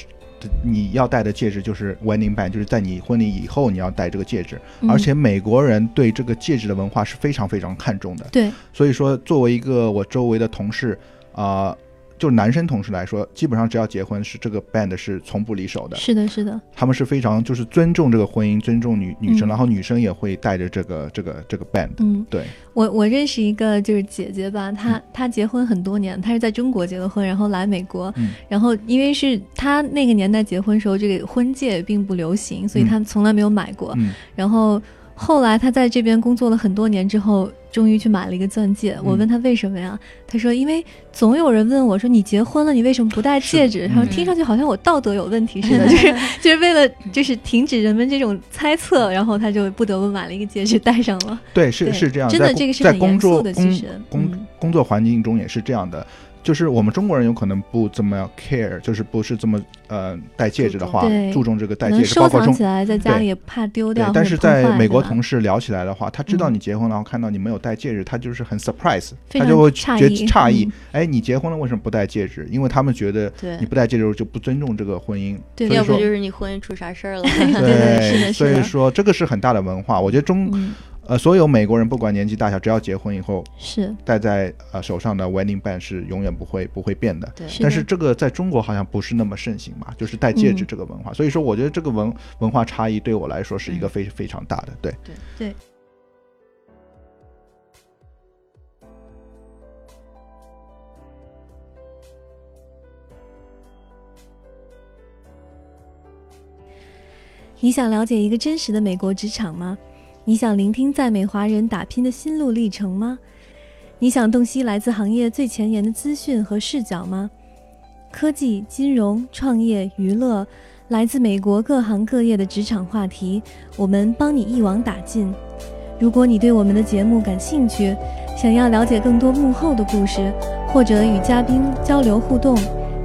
你要戴的戒指就是 wedding band，就是在你婚礼以后你要戴这个戒指。
嗯
而且美国人对这个戒指的文化是非常非常看重的。
对，
所以说，作为一个我周围的同事啊、就是男生同事来说，基本上只要结婚是这个 band 是从不离手的。
是的，是的，
他们是非常就是尊重这个婚姻，尊重女女生，
嗯
然后女生也会带着这个这个这个 band。
嗯，
对，
我我认识一个就是姐姐吧，
嗯
她她结婚很多年，她是在中国结的婚，然后来美国，
嗯
然后因为是她那个年代结婚时候，这个婚戒并不流行，所以
嗯
她从来没有买过。
嗯
然后后来他在这边工作了很多年之后，终于去买了一个钻戒。我问他为什么呀？他说因为总有人问我说你结婚了，你为什么不戴戒指？
是
然后
嗯
听上去好像我道德有问题似的，就是就是为了就是停止人们这种猜测，然后他就不得不买了一个戒指戴上了。
对，是是这样，
真的这个是很
在工作
严肃的其
工
实
工
嗯
工作环境中也是这样的。就是我们中国人有可能不怎么 care，就是不是这么呃戴戒指的话，
对
注重这个戴戒指，包括中
收起来在家
对
里也怕丢掉，，
但是在美国同事聊起来的话，他知道
嗯
你结婚了，然后看到你没有戴戒指，他就是很 surprise，他就会觉得
诧异
哎，你结婚了为什么不戴戒指？因为他们觉得你不戴戒指就不尊重这个婚姻，
对
所以说
要不就是你婚姻出啥事儿了。
对
所以说这个是很大的文化。我觉得中
嗯，
呃所有美国人不管年纪大小，只要结婚以后
是
戴在呃手上的 wedding band 是永远不会不会变的。
对，
是
但是这个在中国好像不是那么盛行嘛，就是戴戒指
嗯
这个文化，所以说我觉得这个文文化差异对我来说是一个非、非常大的，对
对。对。你想了解一个真实的美国职场吗？你想聆听在美华人打拼的心路历程吗？你想洞悉来自行业最前沿的资讯和视角吗？科技、金融、创业、娱乐，来自美国各行各业的职场话题，我们帮你一网打尽。如果你对我们的节目感兴趣，想要了解更多幕后的故事，或者与嘉宾交流互动，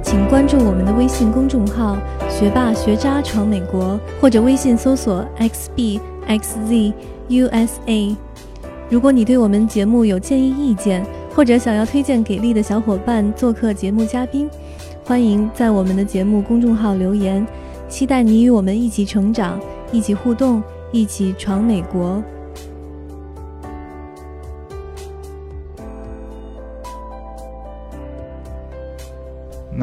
请关注我们的微信公众号“学霸学渣闯美国”，或者微信搜索 xb xzusa，。如果你对我们节目有建议意见，或者想要推荐给力的小伙伴做客节目嘉宾，欢迎在我们的节目公众号留言。期待你与我们一起成长，一起互动，一起闯美国。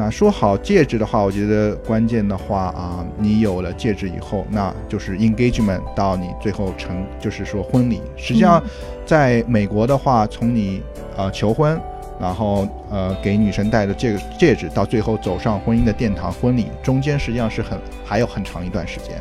那说好戒指的话，我觉得关键的话啊，你有了戒指以后，那就是 engagement 到你最后成，就是说婚礼。实际上，在美国的话，从你呃求婚，然后呃给女神戴的这个戒指，到最后走上婚姻的殿堂，婚礼中间实际上是很还有很长一段时间。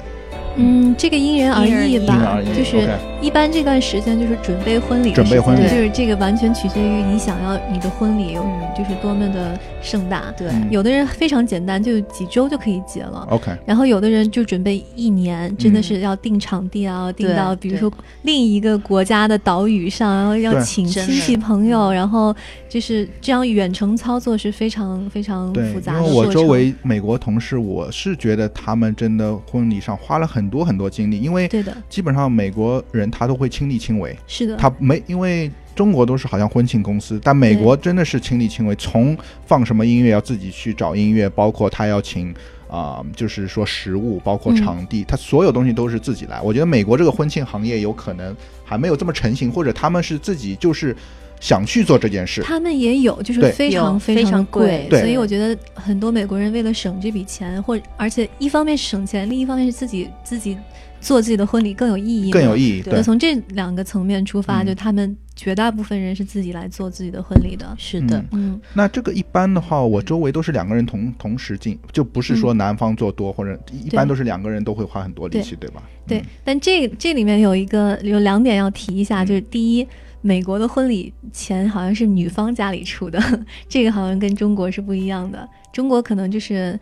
嗯，这个因人而
异
异吧就是一般这段时间就是准备婚礼的时间，
准备婚礼。
就是这个完全取决于你想要你的婚礼有
嗯
就是多么的盛大。
对，
嗯。
有的人非常简单，就几周就可以结了。
OK，
然后有的人就准备一年，真的
嗯
是要定场地啊，要定到比如说另一个国家的岛屿上，然后要请亲戚朋友，然后就是这样远程操作是非常非常复，杂
因为我。周围美国同事，我是觉得他们真的婚礼上花了很多很多精力，因为
对的，
基本上美国人他都会亲力亲为，
是的，
他没因为中国都是好像婚庆公司，但美国真的是亲力亲为，从放什么音乐要自己去找音乐，包括他要请啊、就是说食物，包括
嗯
场地，他所有东西都是自己来。我觉得美国这个婚庆行业有可能还没有这么成型，或者他们是自己就是想去做这件事。
他们也有，就是非常非
非常
贵
贵，
所以我觉得很多美国人为了省这笔钱，或而且一方面是省钱，另一方面是自己自己做自己的婚礼更有意义，
更有。意义，
对
从这两个层面出发，
嗯
就他们绝大部分人是自己来做自己的婚礼的。
是的
嗯，
嗯，
那这个一般的话，我周围都是两个人同同时进，就不是说男方做多，或者一般都是两个人都会花很多力气，对吧？
对
嗯。
但这这里面有一个有两点要提一下，
嗯
就是第一。美国的婚礼钱好像是女方家里出的，这个好像跟中国是不一样的。中国可能就是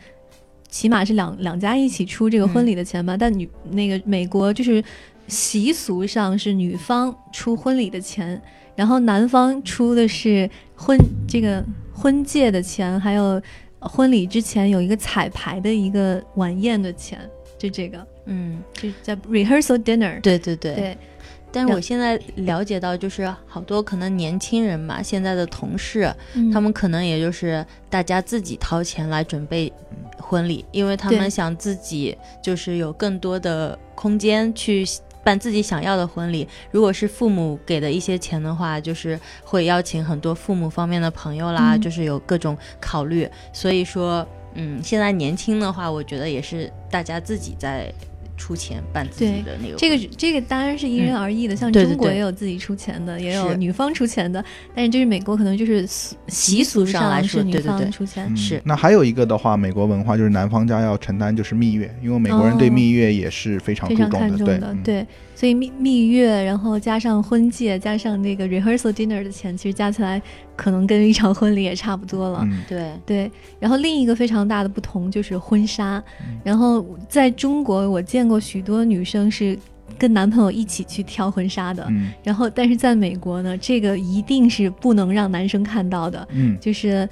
起码是两两家一起出这个婚礼的钱吧，但女那个美国就是习俗上是女方出婚礼的钱，然后男方出的是婚这个婚戒的钱，还有婚礼之前有一个彩排的一个晚宴的钱，就这个。
嗯，
就在 rehearsal dinner。
对对对。
对，
但是我现在了解到，就是好多可能年轻人嘛，现在的同事，
嗯
他们可能也就是大家自己掏钱来准备婚礼，因为他们想自己就是有更多的空间去办自己想要的婚礼。如果是父母给的一些钱的话，就是会邀请很多父母方面的朋友啦，
嗯
就是有各种考虑。所以说，嗯，现在年轻的话，我觉得也是大家自己在出钱办自己的那个
这个这个当然是因人而异的，像中国也有自己出钱的，也有女方出钱的，但是就是美国可能就是习
习俗上来说
是女
对对对
方出钱。
嗯
是。
那还有一个的话，美国文化就是男方家要承担就是蜜月，因为美国人对
哦。
蜜月也是非常注重的，对
看重的，
嗯。
对，所以蜜蜜月，然后加上婚戒，加上那个 rehearsal dinner 的钱，其实加起来可能跟一场婚礼也差不多了。
嗯。
对。
对，然后另一个非常大的不同就是婚纱。
嗯。
然后在中国，我见过许多女生是跟男朋友一起去挑婚纱的，
嗯。
然后但是在美国呢，这个一定是不能让男生看到的，
嗯。
就是。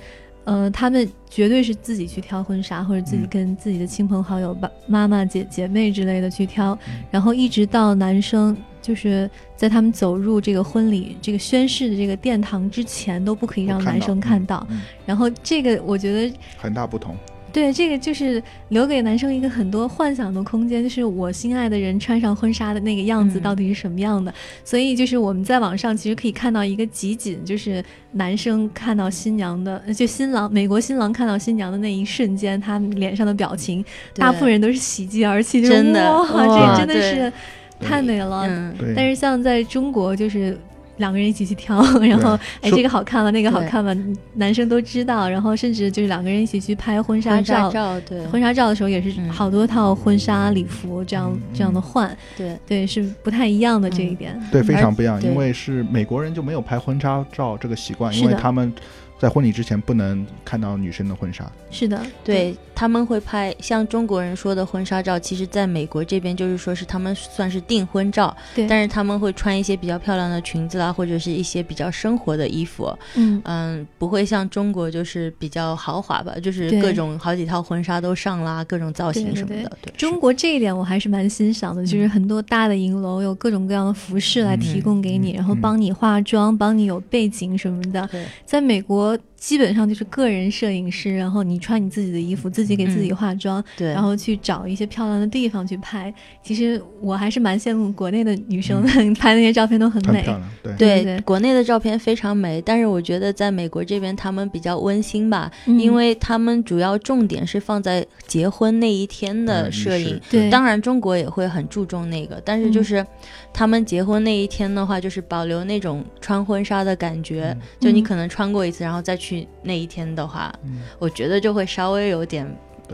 呃，他们绝对是自己去挑婚纱，或者自己
嗯
跟自己的亲朋好友、爸、妈妈、姐姐妹之类的去挑，
嗯
然后一直到男生就是在他们走入这个婚礼、这个宣誓的这个殿堂之前，都不可以让男生看到。
嗯，
然后这个我觉得
很大不同。
对，这个就是留给男生一个很多幻想的空间，就是我心爱的人穿上婚纱的那个样子
嗯
到底是什么样的。所以就是我们在网上其实可以看到一个集锦，就是男生看到新娘的，呃就新郎美国新郎看到新娘的那一瞬间，他们脸上的表情，大部分人都是喜极而泣，就是
真的
哇，
哇
这真的是太美了。
嗯，
但是像在中国，就是两个人一起去挑，然后哎这个好看了，那个好看吗，男生都知道，然后甚至就是两个人一起去拍婚纱
婚纱
照。
对。
婚纱照的时候也是
嗯。
好多套婚纱礼服这样、
嗯。
这样的换，
对。
对，是不太一样的这一
嗯
点。
对，非常不一样，因为是美国人就没有拍婚纱照这个习惯，因为他们在婚礼之前不能看到女生的婚纱。
是的，
对，他们会拍像中国人说的婚纱照，其实在美国这边就是说是他们算是订婚照，
对，
但是他们会穿一些比较漂亮的裙子啦，或者是一些比较生活的衣服，
嗯，
嗯，不会像中国就是比较豪华吧，就是各种好几套婚纱都上啦，各种造型什么的，对，
中国这一点我还是蛮欣赏的，就是
嗯。
很多大的影楼有各种各样的服饰来提供给你，
嗯
然后帮你化妆，帮你有背景什么的。
对。
在美国，tersebut. 基本上就是个人摄影师，然后你穿你自己的衣服，自己给自己
嗯
化妆，
对，
然后去找一些漂亮的地方去拍。其实我还是蛮羡慕国内的女生的，拍那些照片都很美。
很漂亮，对，
对
对
国内的照片非常美，但是我觉得在美国这边他们比较温馨吧，
嗯。
因为他们主要重点是放在结婚那一天的
嗯
摄影。
对。
当然，中国也会很注重那个，但是就
嗯。
是他们结婚那一天的话，就是保留那种穿婚纱的感觉。就你可能穿过一次，然后再去那一天的话，
嗯。
我觉得就会稍微有点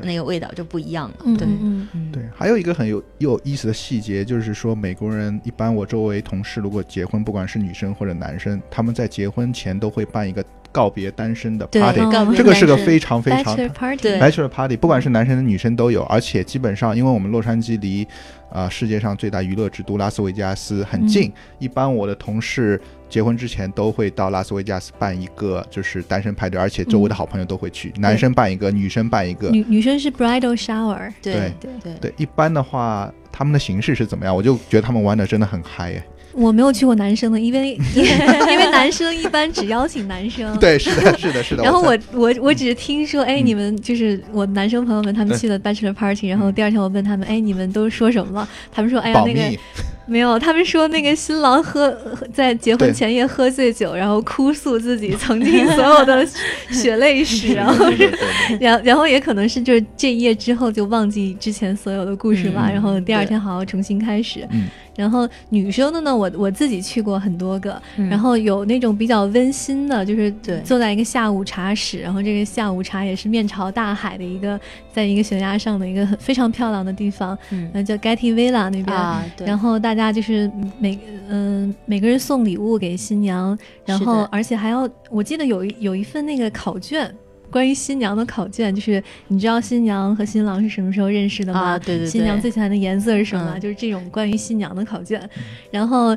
那个味道就不一样了。
嗯
对，
嗯嗯。
嗯。
对，还有一个很有有意思的细节，就是说美国人一般我周围同事如果结婚，不管是女生或者男生，他们在结婚前都会办一个告别单身的 party，这个是个非常非常
Bachelor party，
对
bachelor party，不管是男生的女生都有，而且基本上，因为我们洛杉矶离呃世界上最大娱乐之都拉斯维加斯很近，一般我的同事结婚之前都会到拉斯维加斯办一个就是单身派对，而且周围的好朋友都会去，男生办一个，女生办一个。
女女生是 bridal shower，
对
对
对。
对
对，一般的话，他们的形式是怎么样？我就觉得他们玩的真的很嗨耶。
我没有去过男生的，因为 因为男生一般只邀请男生。
对，是的，是的，是的。
然后我我我只是听说，哎，
嗯
你们就是我男生朋友们，他们去了 bachelor party，然后第二天我问他们，哎，你们都说什么了？他们说，哎呀，那个，没有，他们说那个新郎喝喝在结婚前夜喝醉酒，然后哭诉自己曾经所有的血泪史，然后
对对对对
然然后也可能是就是这一夜之后就忘记之前所有的故事吧，
嗯
然后第二天好好重新开始。
嗯
然后女生的呢，我我自己去过很多个，
嗯。
然后有那种比较温馨的，就是
对。
坐在一个下午茶室，然后这个下午茶也是面朝大海的一个，在一个悬崖上的一个很非常漂亮的地方，
嗯。
呃，叫 Getty Villa 那边。
啊，对，
然后大家就是每嗯、每个人送礼物给新娘，然后而且还要，我记得有一有一份那个考卷，关于新娘的考卷，就是你知道新娘和新郎是什么时候认识的吗？
啊，对对对，
新娘最喜欢的颜色是什么？
嗯
就是这种关于新娘的考卷，然后。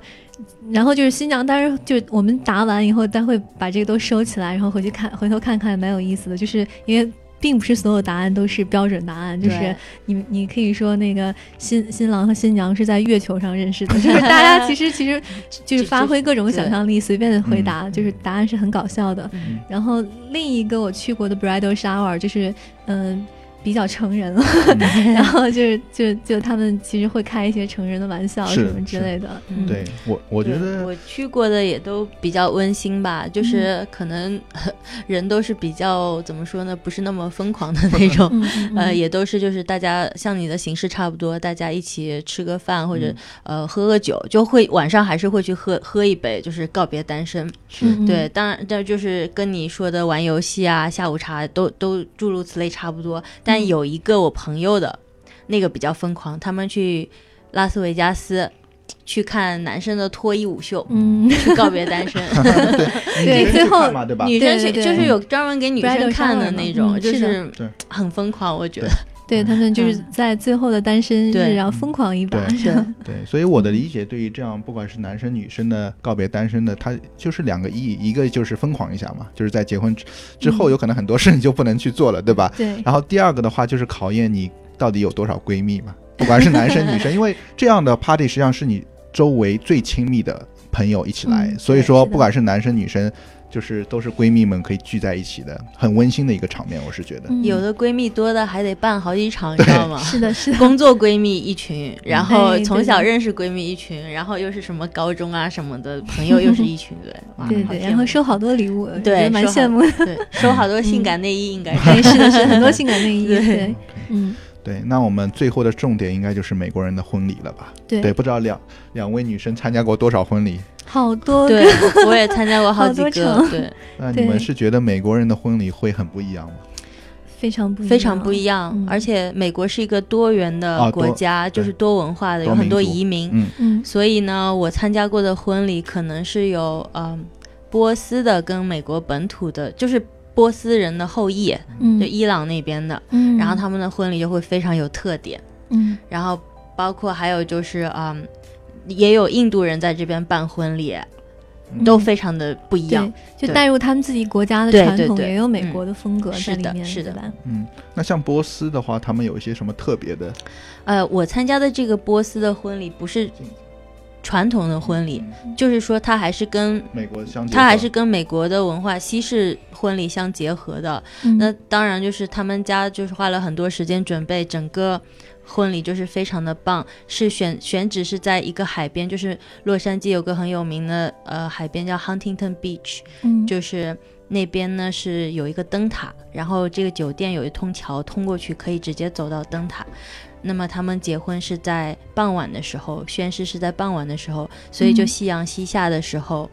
然后就是新娘，当然就我们答完以后，她会把这个都收起来，然后回去看，回头看看，蛮有意思的。就是因为并不是所有答案都是标准答案，就是你你可以说那个新新郎和新娘是在月球上认识的，就是 大家其实其实就是发挥各种想象力，随便回答，就是答案是很搞笑的。
嗯
然后另一个我去过的 bridal shower 就是嗯。比较成人了，然后就是就就他们其实会开一些成人的玩笑什么之类的。
嗯
对我我觉得
我去过的也都比较温馨吧，就是可能 人都是比较怎么说呢，不是那么疯狂的那种。呃，也都是就是大家像你的形式差不多，大家一起吃个饭或者、
嗯
呃喝个酒，就会晚上还是会去喝喝一杯，就是告别单身。对，当然这就是跟你说的玩游戏啊、下午茶都都诸如此类差不多。但
嗯。
有一个我朋友的，那个比较疯狂，他们去拉斯维加斯去看男生的脱衣舞秀，
嗯，
去告别单身。
对 最后？
女生去
对对
就是有专门给女生看的那种，
嗯
就是很疯狂，我觉得。
对他们就是
嗯。
在最后的单身日，
对。
然后疯狂一把。
对
是吧
对，所以我的理解，对于这样不管是男生女生的告别单身的，它就是两个意义，一个就是疯狂一下嘛，就是在结婚之之后，
嗯。
有可能很多事你就不能去做了，对吧？
对，
然后第二个的话就是考验你到底有多少闺蜜嘛，不管是男生女生，因为这样的 party 实际上是你周围最亲密的朋友一起来，
嗯
所以说不管是男生女生，就是都是闺蜜们可以聚在一起的，很温馨的一个场面，我是觉得。
嗯。
有的闺蜜多的还得办好几场，你知道吗？
是的，是的，
工作闺蜜一群，然后
哎
从小认识闺蜜一群，然后又是什么高中啊什么的朋友又是一群，对，哇
对对，然后收好多礼物，
对
蛮羡慕的。
对收好多性感内衣，应该是。
的，是的很多性感内衣，
对。
对，嗯，
对，那我们最后的重点应该就是美国人的婚礼了吧？
对。
对，不知道两两位女生参加过多少婚礼？
好多
对，我也参加过好几个，对，
那你们是觉得美国人的婚礼会很不一样吗？
非常不一样
非常不一样。
嗯
而且美国是一个多元的国家，就是多文化的，有很多移民，
嗯
嗯
所以呢，我参加过的婚礼可能是有嗯、波斯的跟美国本土的，就是波斯人的后裔，
嗯
就伊朗那边的，
嗯，
然后他们的婚礼就会非常有特点，
嗯
然后包括还有就是嗯。也有印度人在这边办婚礼，
嗯
都非常的不一样。，
就带入他们自己国家的传统，
对对
也有美
嗯
国的风格在
是
里面，
的是的
吧？
嗯，那像波斯的话，他们有一些什么特别的？
呃，我参加的这个波斯的婚礼不是传统的婚礼，就是说它还是跟
美国相
它还是跟美国的文化西式婚礼相结合的。
嗯
那当然就是他们家就是花了很多时间准备整个婚礼，就是非常的棒。是选选址是在一个海边，就是洛杉矶有个很有名的呃海边叫 Huntington Beach，
嗯
就是那边呢是有一个灯塔，然后这个酒店有一通桥通过去可以直接走到灯塔。那么他们结婚是在傍晚的时候，宣誓是在傍晚的时候，所以就
嗯
夕阳西下的时候，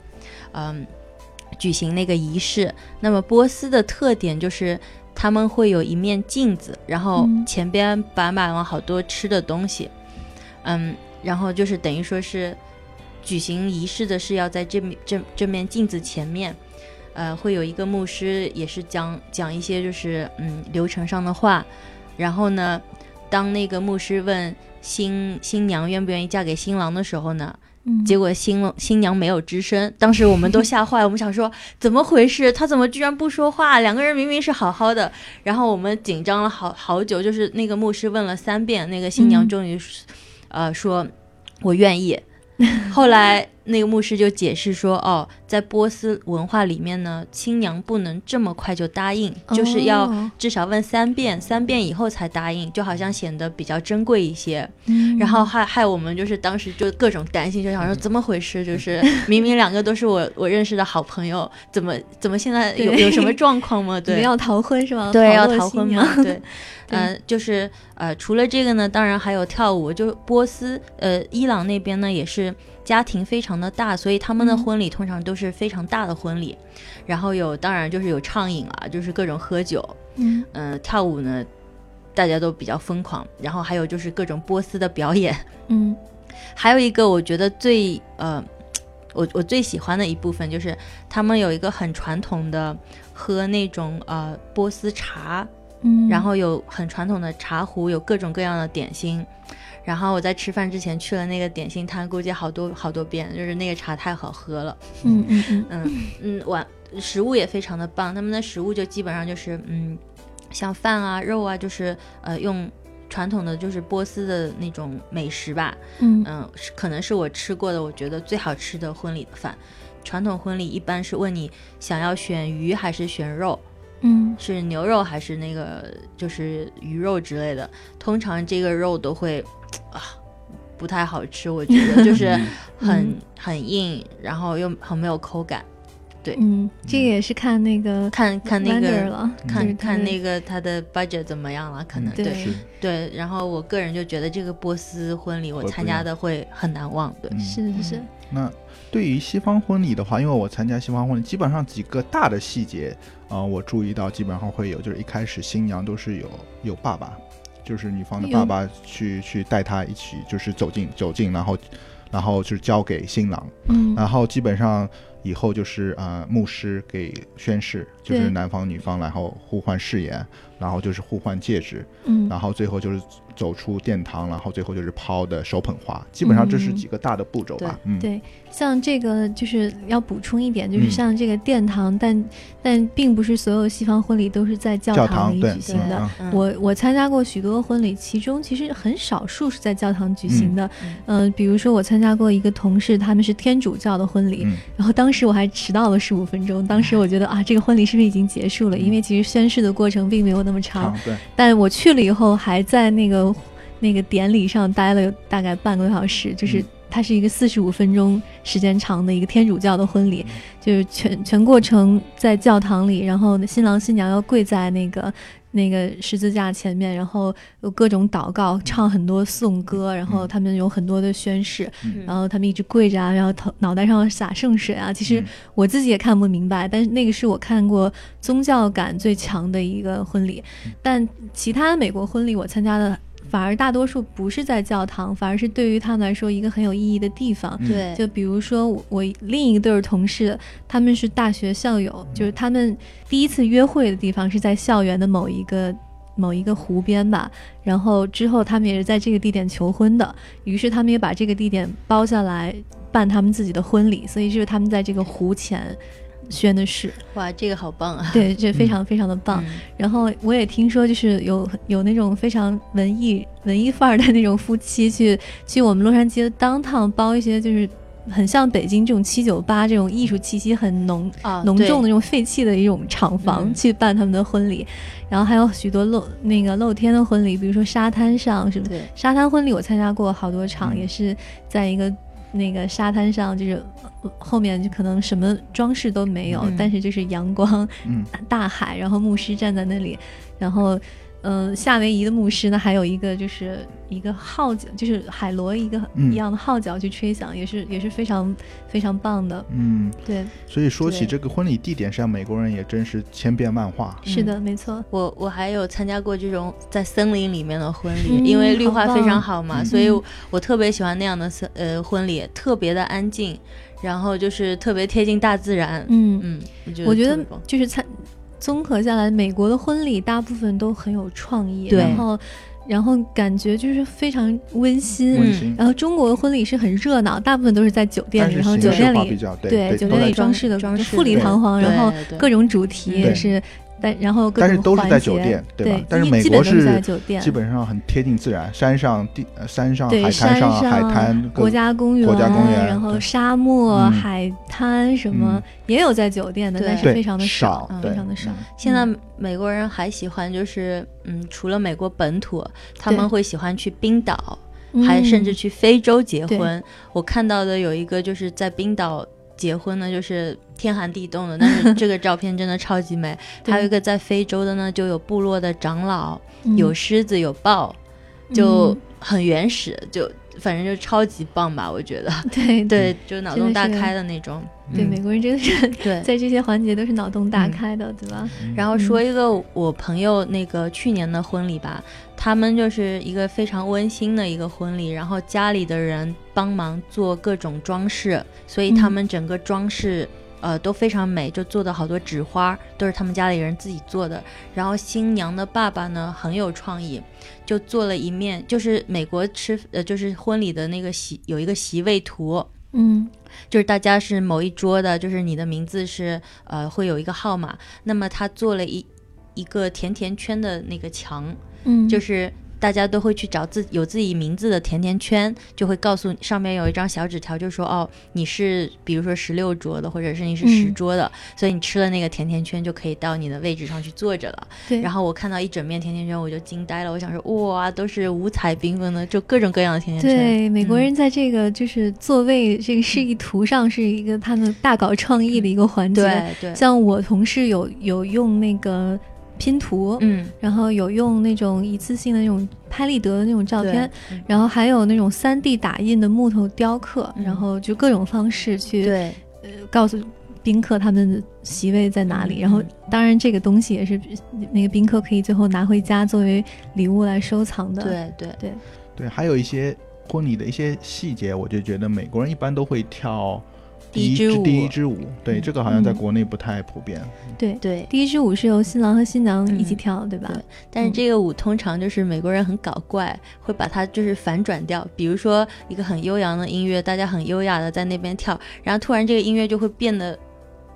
嗯，举行那个仪式。那么波斯的特点就是他们会有一面镜子，然后
嗯。
前边摆满了好多吃的东西，嗯，然后就是等于说是举行仪式的是要在这面这这面镜子前面。呃，会有一个牧师，也是讲讲一些就是嗯流程上的话，然后呢，当那个牧师问新新娘愿不愿意嫁给新郎的时候呢，
嗯
结果新新娘没有吱声，当时我们都吓坏了，我们想说怎么回事？他怎么居然不说话？两个人明明是好好的，然后我们紧张了好好久，就是那个牧师问了三遍，那个新娘
嗯
终于、呃说我愿意。后来那个牧师就解释说，哦，在波斯文化里面呢，新娘不能这么快就答应，就是要
哦
至少问三遍，三遍以后才答应，就好像显得比较珍贵一些。
嗯
然后害害我们就是当时就各种担心，就想说怎么回事？就是 明明两个都是我我认识的好朋友，怎么怎么现在有有什么状况吗？对，
要逃婚是吗？
对要逃婚吗？对，呃，就是呃，除了这个呢，当然还有跳舞。就波斯呃伊朗那边呢，也是家庭非常的大，所以他们的
嗯
婚礼通常都是非常大的婚礼。然后有当然就是有畅饮啊，就是各种喝酒，
嗯
嗯、跳舞呢。大家都比较疯狂，然后还有就是各种波斯的表演，
嗯
还有一个我觉得最呃，我我最喜欢的一部分就是他们有一个很传统的喝那种呃波斯茶，
嗯，
然后有很传统的茶壶，有各种各样的点心。然后我在吃饭之前去了那个点心摊，估计好多好多遍，就是那个茶太好喝了。
嗯嗯嗯。
嗯嗯，晚食物也非常的棒，他们的食物就基本上就是嗯，像饭啊、肉啊，就是呃用传统的就是波斯的那种美食吧，
嗯。
可能是我吃过的我觉得最好吃的婚礼的饭。传统婚礼一般是问你想要选鱼还是选肉，
嗯。
是牛肉还是那个就是鱼肉之类的，通常这个肉都会啊不太好吃，我觉得就是很
嗯。
很硬，然后又很没有口感。对。
嗯，这个也是看那个
看看那个
了，
看看那个他的 budget 怎么样了，可能
嗯
对。
对。然后我个人就觉得这个波斯婚礼我参加的会很难忘，对。
嗯。
是是。是，
那对于西方婚礼的话，因为我参加西方婚礼，基本上几个大的细节啊、我注意到基本上会有，就是一开始新娘都是有有爸爸，就是女方的爸爸去去带她一起，就是走进走进，然后然后就是交给新郎，
嗯。
然后基本上以后就是呃牧师给宣誓，就是男方女方，然后互换誓言，然后就是互换戒指，
嗯。
然后最后就是走出殿堂，然后最后就是抛的手捧花，基本上这是几个大的步骤吧。嗯，
对，像这个就是要补充一点，就是
嗯。
像这个殿堂，但但并不是所有西方婚礼都是在教
教
堂里举行的。我我参加过许多婚礼，其中其实很少数是在教堂举行的。
嗯。
嗯、比如说我参加过一个同事，他们是天主教的婚礼，
嗯
然后当时我还迟到了十五分钟。当时我觉得啊，这个婚礼是不是已经结束了？因为其实宣誓的过程并没有那么长，
长对，
但我去了以后，还在那个那个典礼上待了大概半个多小时，就是
嗯
它是一个四十五分钟时间长的一个天主教的婚礼，
嗯
就是全全过程在教堂里，然后新郎新娘要跪在那个那个十字架前面，然后有各种祷告，唱很多颂歌，然后他们有很多的宣誓，
嗯。
然后他们一直跪着啊，然后头脑袋上洒圣水啊，其实
嗯。
我自己也看不明白，但是那个是我看过宗教感最强的一个婚礼。但其他的美国婚礼我参加的，反而大多数不是在教堂，反而是对于他们来说一个很有意义的地方。
嗯。
对，
就比如说我我另一对儿同事，他们是大学校友，就是他们第一次约会的地方是在校园的某一个某一个湖边吧，然后之后他们也是在这个地点求婚的，于是他们也把这个地点包下来办他们自己的婚礼，所以就是他们在这个湖前宣的誓，
哇，这个好棒啊！
对，这非常非常的棒。
嗯。
然后我也听说，就是有有那种非常文艺文艺范儿的那种夫妻去去我们洛杉矶的 downtown 包一些就是很像北京这种七九八这种艺术气息很浓
啊，
浓重的那种废弃的一种厂房
嗯。
去办他们的婚礼，然后还有许多露那个露天的婚礼，比如说沙滩上什么
对，
沙滩婚礼，我参加过好多场，
嗯。
也是在一个那个沙滩上，就是呃后面就可能什么装饰都没有，
嗯
但是就是阳光、
嗯
大海，然后牧师站在那里，然后。嗯，夏威夷的牧师呢，还有一个就是一个号角，就是海螺一个
嗯
一样的号角去吹响，也是也是非常非常棒的。
嗯，
对，
所以说起这个婚礼地点上，美国人也真是千变万化。
是的，没错。
我我还有参加过这种在森林里面的婚礼，
嗯
因为绿化非常好嘛，
嗯
所以我我特别喜欢那样的森呃婚礼，特别的安静，然后就是特别贴近大自然。
嗯，
嗯，我觉得
就是参综合下来，美国的婚礼大部分都很有创意，然后然后感觉就是非常温馨。
嗯，
然后中国的婚礼是很热闹，大部分都是在酒店里，然后酒店里
对对，
酒店里装饰的
装饰
富丽堂皇，然后各种主题也是，但然后各
但是都是在酒店对吧
对，
但是
基
美国
是在酒店，
基本上很贴近自然，山上地呃山上海滩
上
海滩
国家公园、
国家公园
然后沙漠、
嗯
海滩什么、
嗯
也有在酒店的，但是非常的
少
嗯非常的少。
嗯
现在
嗯
美国人还喜欢就是嗯，除了美国本土，他们会喜欢去冰岛，还甚至
嗯
去非洲结
对
婚。我看到的有一个就是在冰岛结婚呢，就是天寒地冻的，但是这个照片真的超级美。还有一个在非洲的呢，就有部落的长老，
嗯。
有狮子，有豹，就
嗯。
很原始，就反正就超级棒吧，我觉得。
对
对，就脑洞大开的那种。
对，
嗯
美国人真的是
对。
在这些环节都是脑洞大
嗯
开的，对吧？
然后说一个我朋友那个去年的婚礼吧，他们就是一个非常温馨的一个婚礼，然后家里的人帮忙做各种装饰，所以他们整个装饰。呃，都非常美，就做的好多纸花都是他们家里人自己做的。然后新娘的爸爸呢很有创意，就做了一面，就是美国吃呃就是婚礼的那个席有一个席位图，
嗯。
就是大家是某一桌的，就是你的名字是呃会有一个号码，那么他做了一一个甜甜圈的那个墙，
嗯，
就是大家都会去找自有自己名字的甜甜圈，就会告诉你上面有一张小纸条，就说哦，你是比如说十六桌的，或者是你是十桌的，所以你吃了那个甜甜圈就可以到你的位置上去坐着了。
对，
然后我看到一整面甜甜圈，我就惊呆了，我想说哇，都是五彩缤纷的，就各种各样的甜甜圈。
对，美国人在这个就是座位这个示意图上是一个他们大搞创意的一个环节。
对对，
像我同事有有用那个。拼图，
嗯，
然后有用那种一次性的那种拍立得的那种照片，然后还有那种三 D 打印的木头雕刻，然后就各种方式去
对，
呃，告诉宾客他们的席位在哪里。然后，当然这个东西也是那个宾客可以最后拿回家作为礼物来收藏的。
对对
对
对，还有一些婚礼的一些细节，我就觉得美国人一般都会跳。第一支舞第一支舞，对这个好像在国内不太普遍。
对
对，
第一支舞是由新郎和新娘一起跳，对吧？
对。但是这个舞通常就是美国人很搞怪，会把它就是反转掉。比如说一个很悠扬的音乐，大家很优雅的在那边跳，然后突然这个音乐就会变得。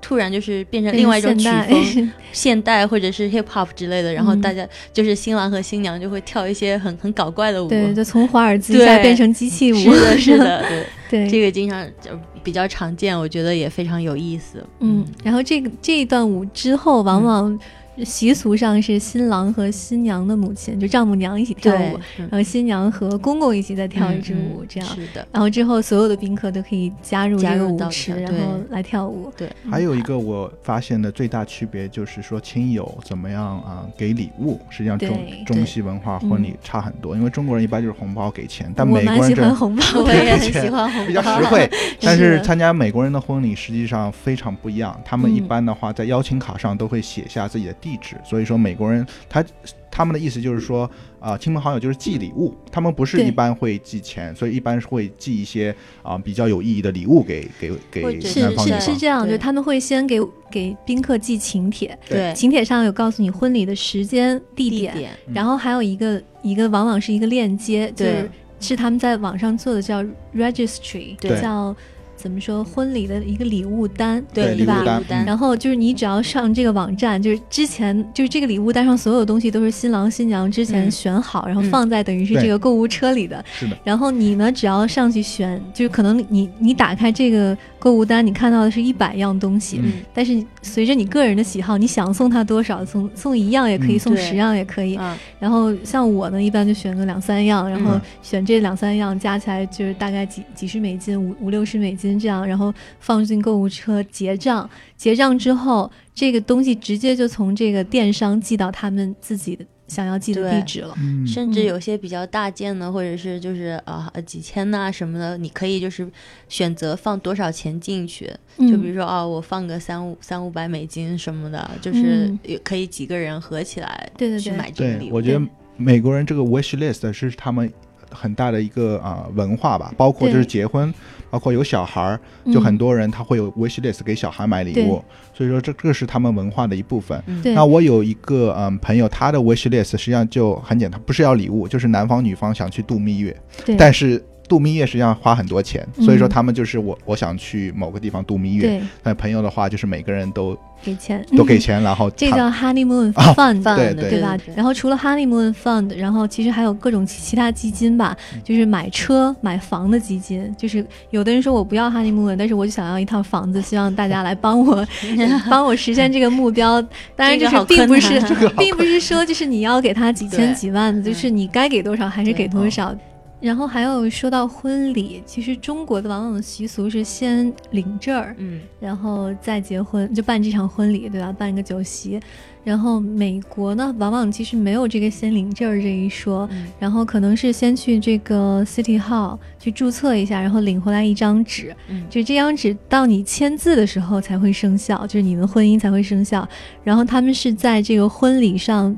突然就是变成另外一种曲风，现代或者是 hip hop 之类的，然后大家就是新郎和新娘就会跳一些很很搞怪的舞，
对，就从华尔兹下变成机器舞，
是的，是的，
对，
这个经常就比较常见，我觉得也非常有意思。
嗯，然后这个这一段舞之后，往往。习俗上是新郎和新娘的母亲，就丈母娘一起跳舞，然后新娘和公公一起再跳一支舞，这样。
是的。
然后之后所有的宾客都可以加入这个舞池，然后来跳舞。
对。
还有一个我发现的最大区别就是说，亲友怎么样啊给礼物，实际上中中西文化婚礼差很多，因为中国人一般就是红包给钱，但美国人
喜欢红包，
我也很喜欢红包，
比较实惠。但是参加美国人的婚礼实际上非常不一样，他们一般的话在邀请卡上都会写下自己的地址，所以说美。国人他他们的意思就是说啊，亲朋好友就是寄礼物，他们不是一般会寄钱，所以一般是会寄一些啊比较有意义的礼物给给给男方
是是是这样，就他们会先给给宾客寄请帖，
对，
请帖上有告诉你婚礼的时间地点，然后还有一个一个往往是一个链接，就是是他们在网上做的叫 registry，叫。怎么说？婚礼的一个礼物单，
对
对吧？
单。
然后就是你只要上这个网站，就是之前就是这个礼物单上所有东西都是新郎新娘之前选好，然后放在等于是这个购物车里的。
是的。
然后你呢，只要上去选，就是可能你你打开这个购物单，你看到的是一百样东西，但是随着你个人的喜好，你想送他多少，送送一样也可以，送十样也可以。然后像我呢，一般就选个两三样，然后选这两三样加起来就是大概几几十美金，五五六十美金。这样，然后放进购物车结账，结账之后，这个东西直接就从这个电商寄到他们自己的想要寄的地址了。
甚至有些比较大件的，或者是就是啊几千呐什么的，你可以就是选择放多少钱进去。就比如说啊，我放个三五三五百美金什么的，就是也可以几个人合起来
对对
去买这个礼
物。我觉得美国人这个 wish list 是他们。很大的一个啊文化吧，包括就是结婚，包括有小孩儿，就很多人他会有 wish list 给小孩买礼物，所以说这这是他们文化的一部分。那我有一个嗯朋友，他的 wish list 实际上就很简单，不是要礼物，就是男方女方想去度蜜月，但是。度蜜月实际上花很多钱，所以说他们就是我我想去某个地方度蜜月。那朋友的话就是每个人都
给钱，
都给钱，然后
这叫 honeymoon fund，
对
对吧？然后除了 honeymoon fund，然后其实还有各种其他基金吧，就是买车买房的基金。就是有的人说我不要 honeymoon，但是我就想要一套房子，希望大家来帮我 帮我实现这个目标。当然就是并不是并不是说就是你要给他几千几万，就是你该给多少还是给多少。然后还有说到婚礼，其实中国的往往习俗是先领证儿，
嗯，
然后再结婚，就办这场婚礼，对吧？办一个酒席。然后美国呢，往往其实没有这个先领证儿这一说，然后可能是先去这个 City Hall 去注册一下，然后领回来一张纸，就这张纸到你签字的时候才会生效，就是你们婚姻才会生效。然后他们是在这个婚礼上，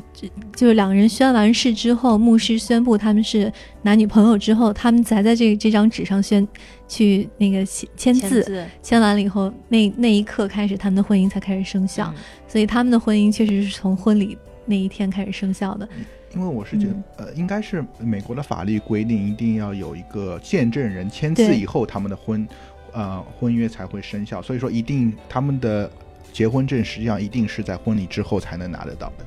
就是两个人宣完誓之后，牧师宣布他们是男女朋友之后，他们才在这这张纸上宣。去那个签签字，签完了以后，那那一刻开始，他们的婚姻才开始生效。所以他们的婚姻确实是从婚礼那一天开始生效的。
因为我是觉得，呃，应该是美国的法律规定，一定要有一个见证人签字以后，他们的婚，呃，婚约才会生效。所以说，一定他们的结婚证实际上一定是在婚礼之后才能拿得到的。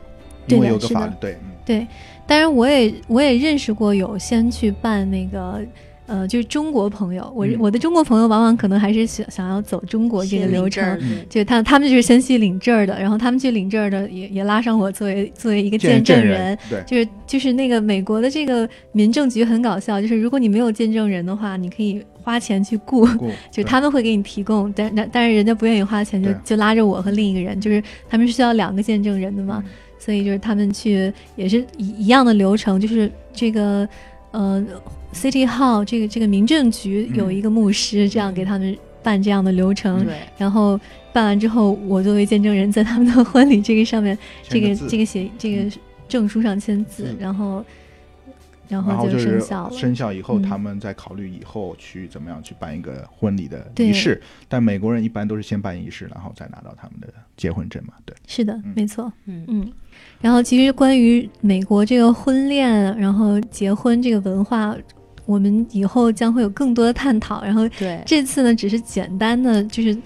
因为有个法律，对，嗯
对，当然我也我也认识过有先去办那个。呃，就是中国朋友，我、
嗯。
我的中国朋友往往可能还是想想要走中国这个流程，
嗯。
就他他们就是先去领证儿的，然后他们去领证儿的也也拉上我作为作为一个见证
人，对，
就是就是那个美国的这个民政局很搞笑，就是如果你没有见证人的话，你可以花钱去雇，就他们会给你提供，但但但是人家不愿意花钱，就
对。
就拉着我和另一个人，就是他们是需要两个见证人的嘛，
嗯。
所以就是他们去也是一一样的流程，就是这个呃 City Hall 这个这个民政局
嗯
有一个牧师这样给他们办这样的流程，
对，
然后办完之后，我作为见证人在他们的 婚礼这个上面，这个这个写这个证书上签字，
嗯
然后然
然后
就
就是
生效了。
生效以后，
嗯
他们再考虑以后去怎么样去办一个婚礼的仪式。但美国人一般都是先办仪式，然后再拿到他们的结婚证嘛。对，
是的，
嗯
没错。
嗯
嗯，然后其实关于美国这个婚恋，然后结婚这个文化，我们以后将会有更多的探讨。然后
对，
这次呢，只是简单的就是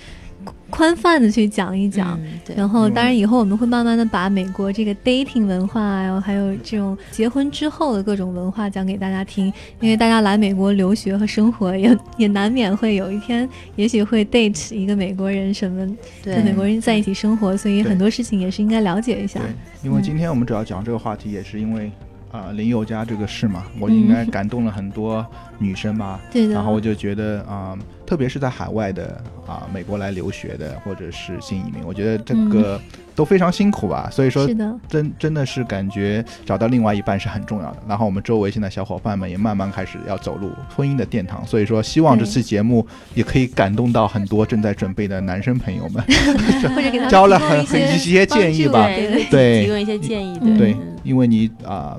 宽泛的去讲一讲。
嗯，
然后，
嗯
当然以后我们会慢慢的把美国这个 dating 文化，然后还有这种结婚之后的各种文化讲给大家听，因为大家来美国留学和生活也 也难免会有一天，也许会 date 一个美国人什么，
对
跟美国人在一起生活，所以很多事情也是应该了解一下。，
因为
嗯
今天我们主要讲这个话题，也是因为啊、林宥嘉这个事嘛，我应该感动了很多女生吧。
对的，
然后我就觉得啊、特别是在海外的啊、美国来留学的，或者是新移民，我觉得这个都非常辛苦吧。所以说
是，的，
真真的是感觉找到另外一半是很重要的。然后我们周围现在小伙伴们也慢慢开始要走入婚姻的殿堂，所以说希望这
对
次节目也可以感动到很多正在准备的男生朋友们，
或者给他
教了
提供一
很很一
些
些建议吧。
对，提供一些建议，
嗯
对
嗯，
因为你啊。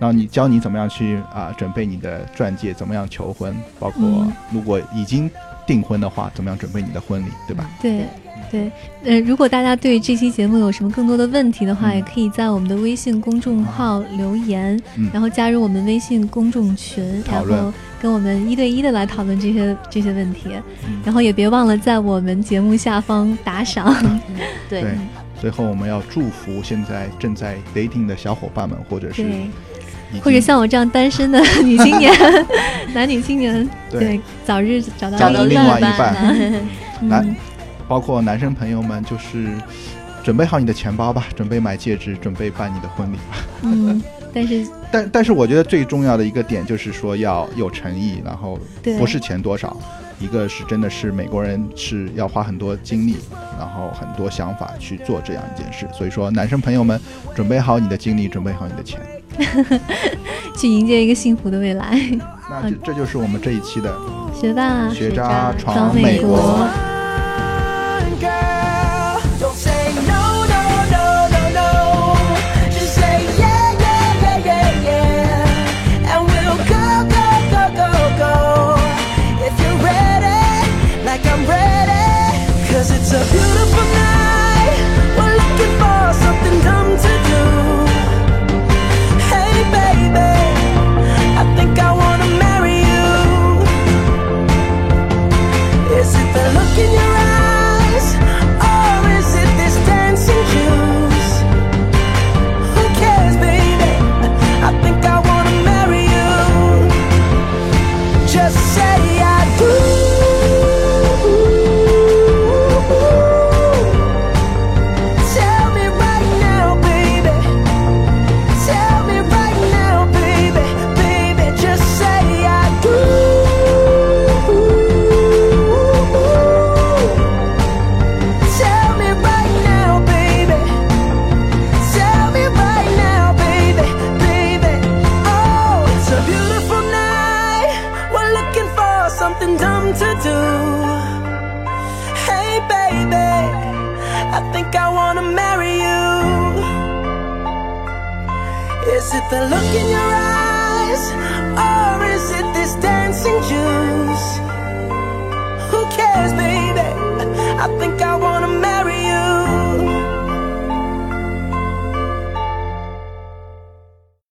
然后你教你怎么样去啊、准备你的钻戒，怎么样求婚，包括
嗯
如果已经订婚的话，怎么样准备你的婚礼，对吧？
对。对，呃，如果大家对这期节目有什么更多的问题的话，
嗯。
也可以在我们的微信公众号留言，
嗯。
然后加入我们微信公众群，然后跟我们一对一的来讨论这些这些问题。
嗯。
然后也别忘了在我们节目下方打赏。
对
对，最后我们要祝福现在正在 dating 的小伙伴们，或者是
或者像我这样单身的女青年、男女青年，
对
对，早日找到
另外一
半
半。来
嗯，
包括男生朋友们，就是准备好你的钱包吧，准备买戒指，准备办你的婚礼吧。
嗯，但是
但但是我觉得最重要的一个点就是说要有诚意，然后
对
不是钱多少，一个是真的是美国人是要花很多精力，然后很多想法去做这样一件事。所以说，男生朋友们准备好你的精力，准备好你的钱。
去迎接一个幸福的未来。
那这这就是我们这一期的
学霸
学渣
渣
闯
美国。
the look in your eyes? Or is it this dancing juice? Who cares, baby? I think I